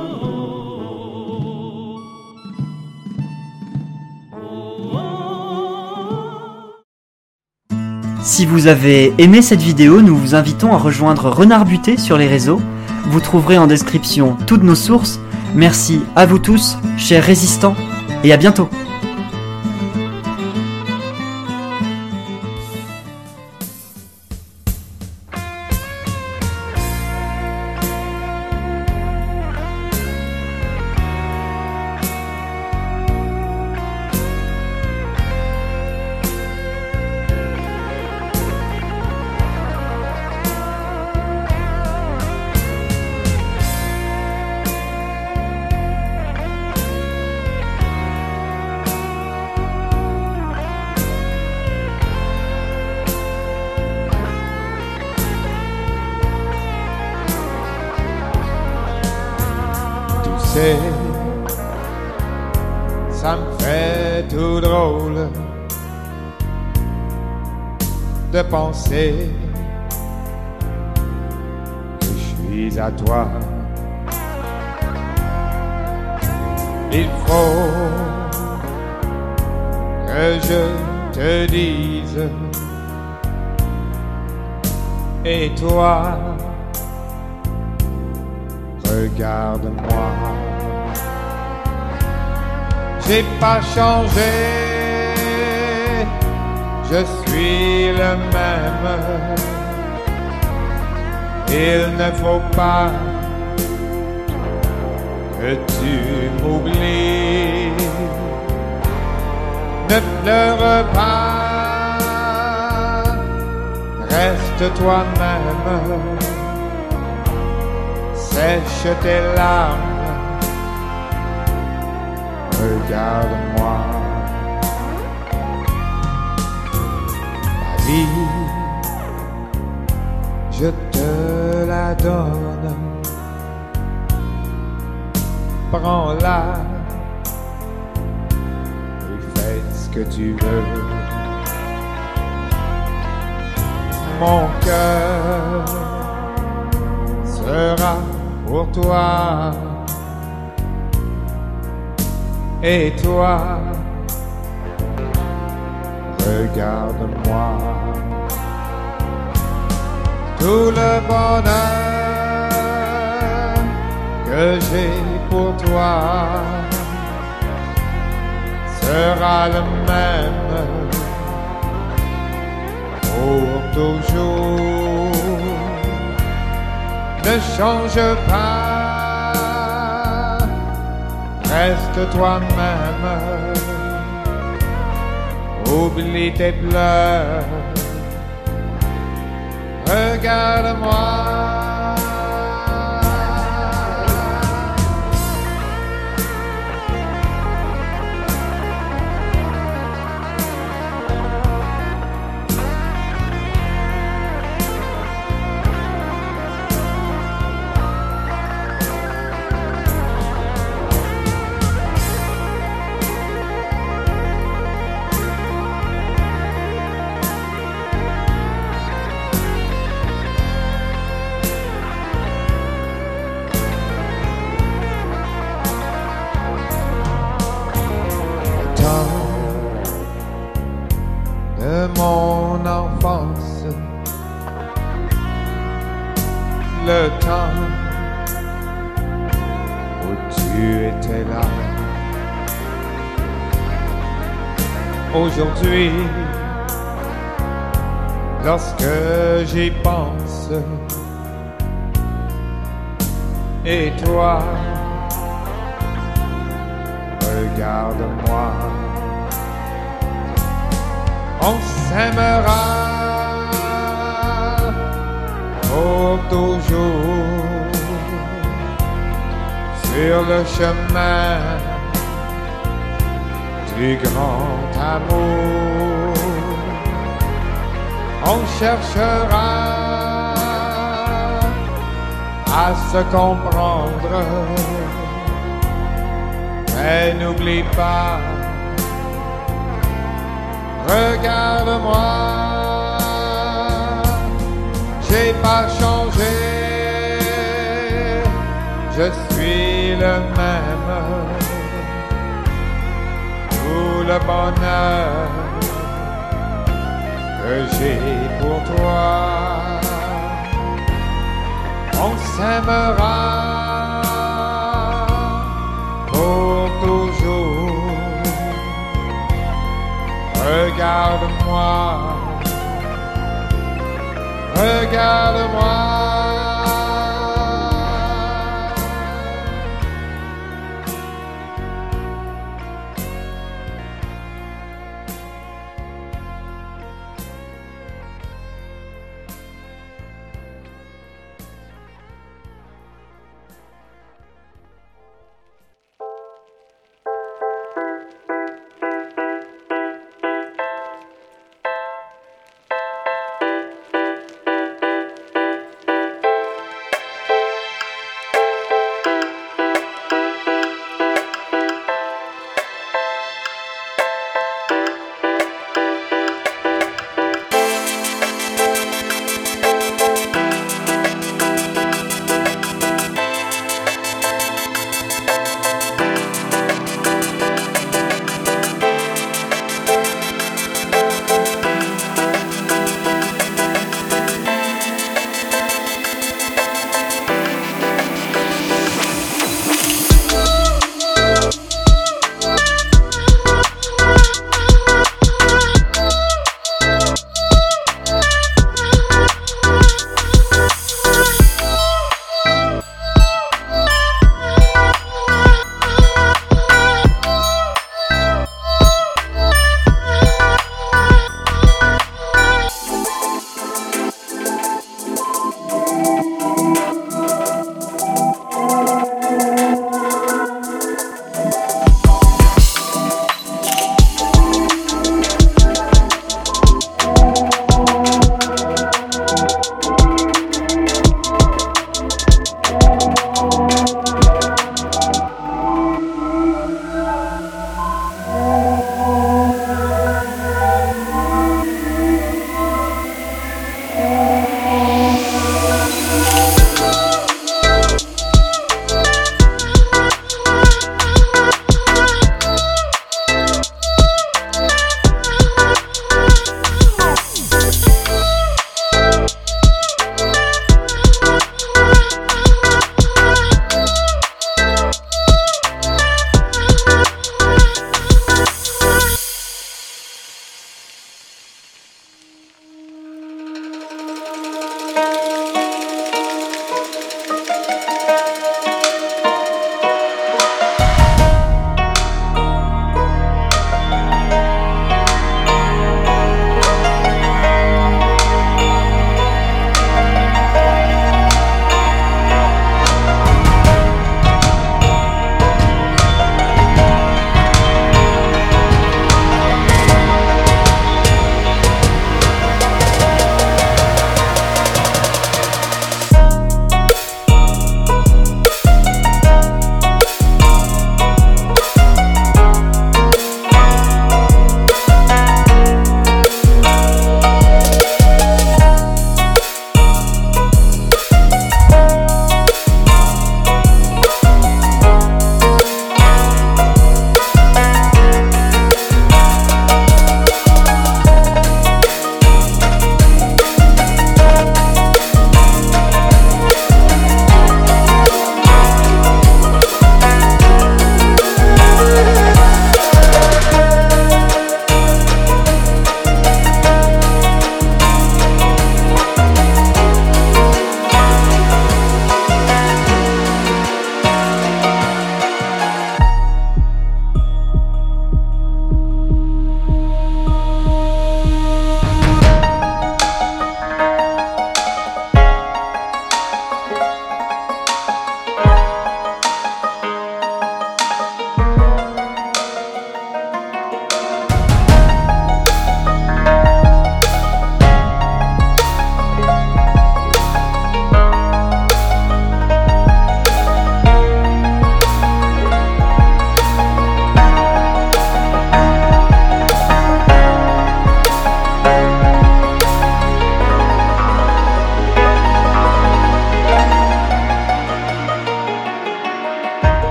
Si vous avez aimé cette vidéo, nous vous invitons à rejoindre Renard Buté sur les réseaux. Vous trouverez en description toutes nos sources. Merci à vous tous, chers résistants, et à bientôt et toi, regarde-moi. J'ai pas changé, je suis le même. Il ne faut pas que tu m'oublies. Ne pleure pas, reste toi-même sèche tes larmes, regarde-moi. Ma vie, je te la donne, prends-la et fais ce que tu veux. Mon cœur sera pour toi. Et toi, regarde-moi. Tout le bonheur que j'ai pour toi sera le même toujours ne change pas, reste toi-même, oublie tes pleurs, regarde-moi. J'y pense, et toi, regarde-moi on s'aimera pour toujours sur le chemin du grand amour. On cherchera à se comprendre, mais n'oublie pas Regarde-moi, j'ai pas changé, je suis le même. Tout le bonheur j'ai pour toi, on s'aimera pour toujours. Regarde-moi, regarde-moi.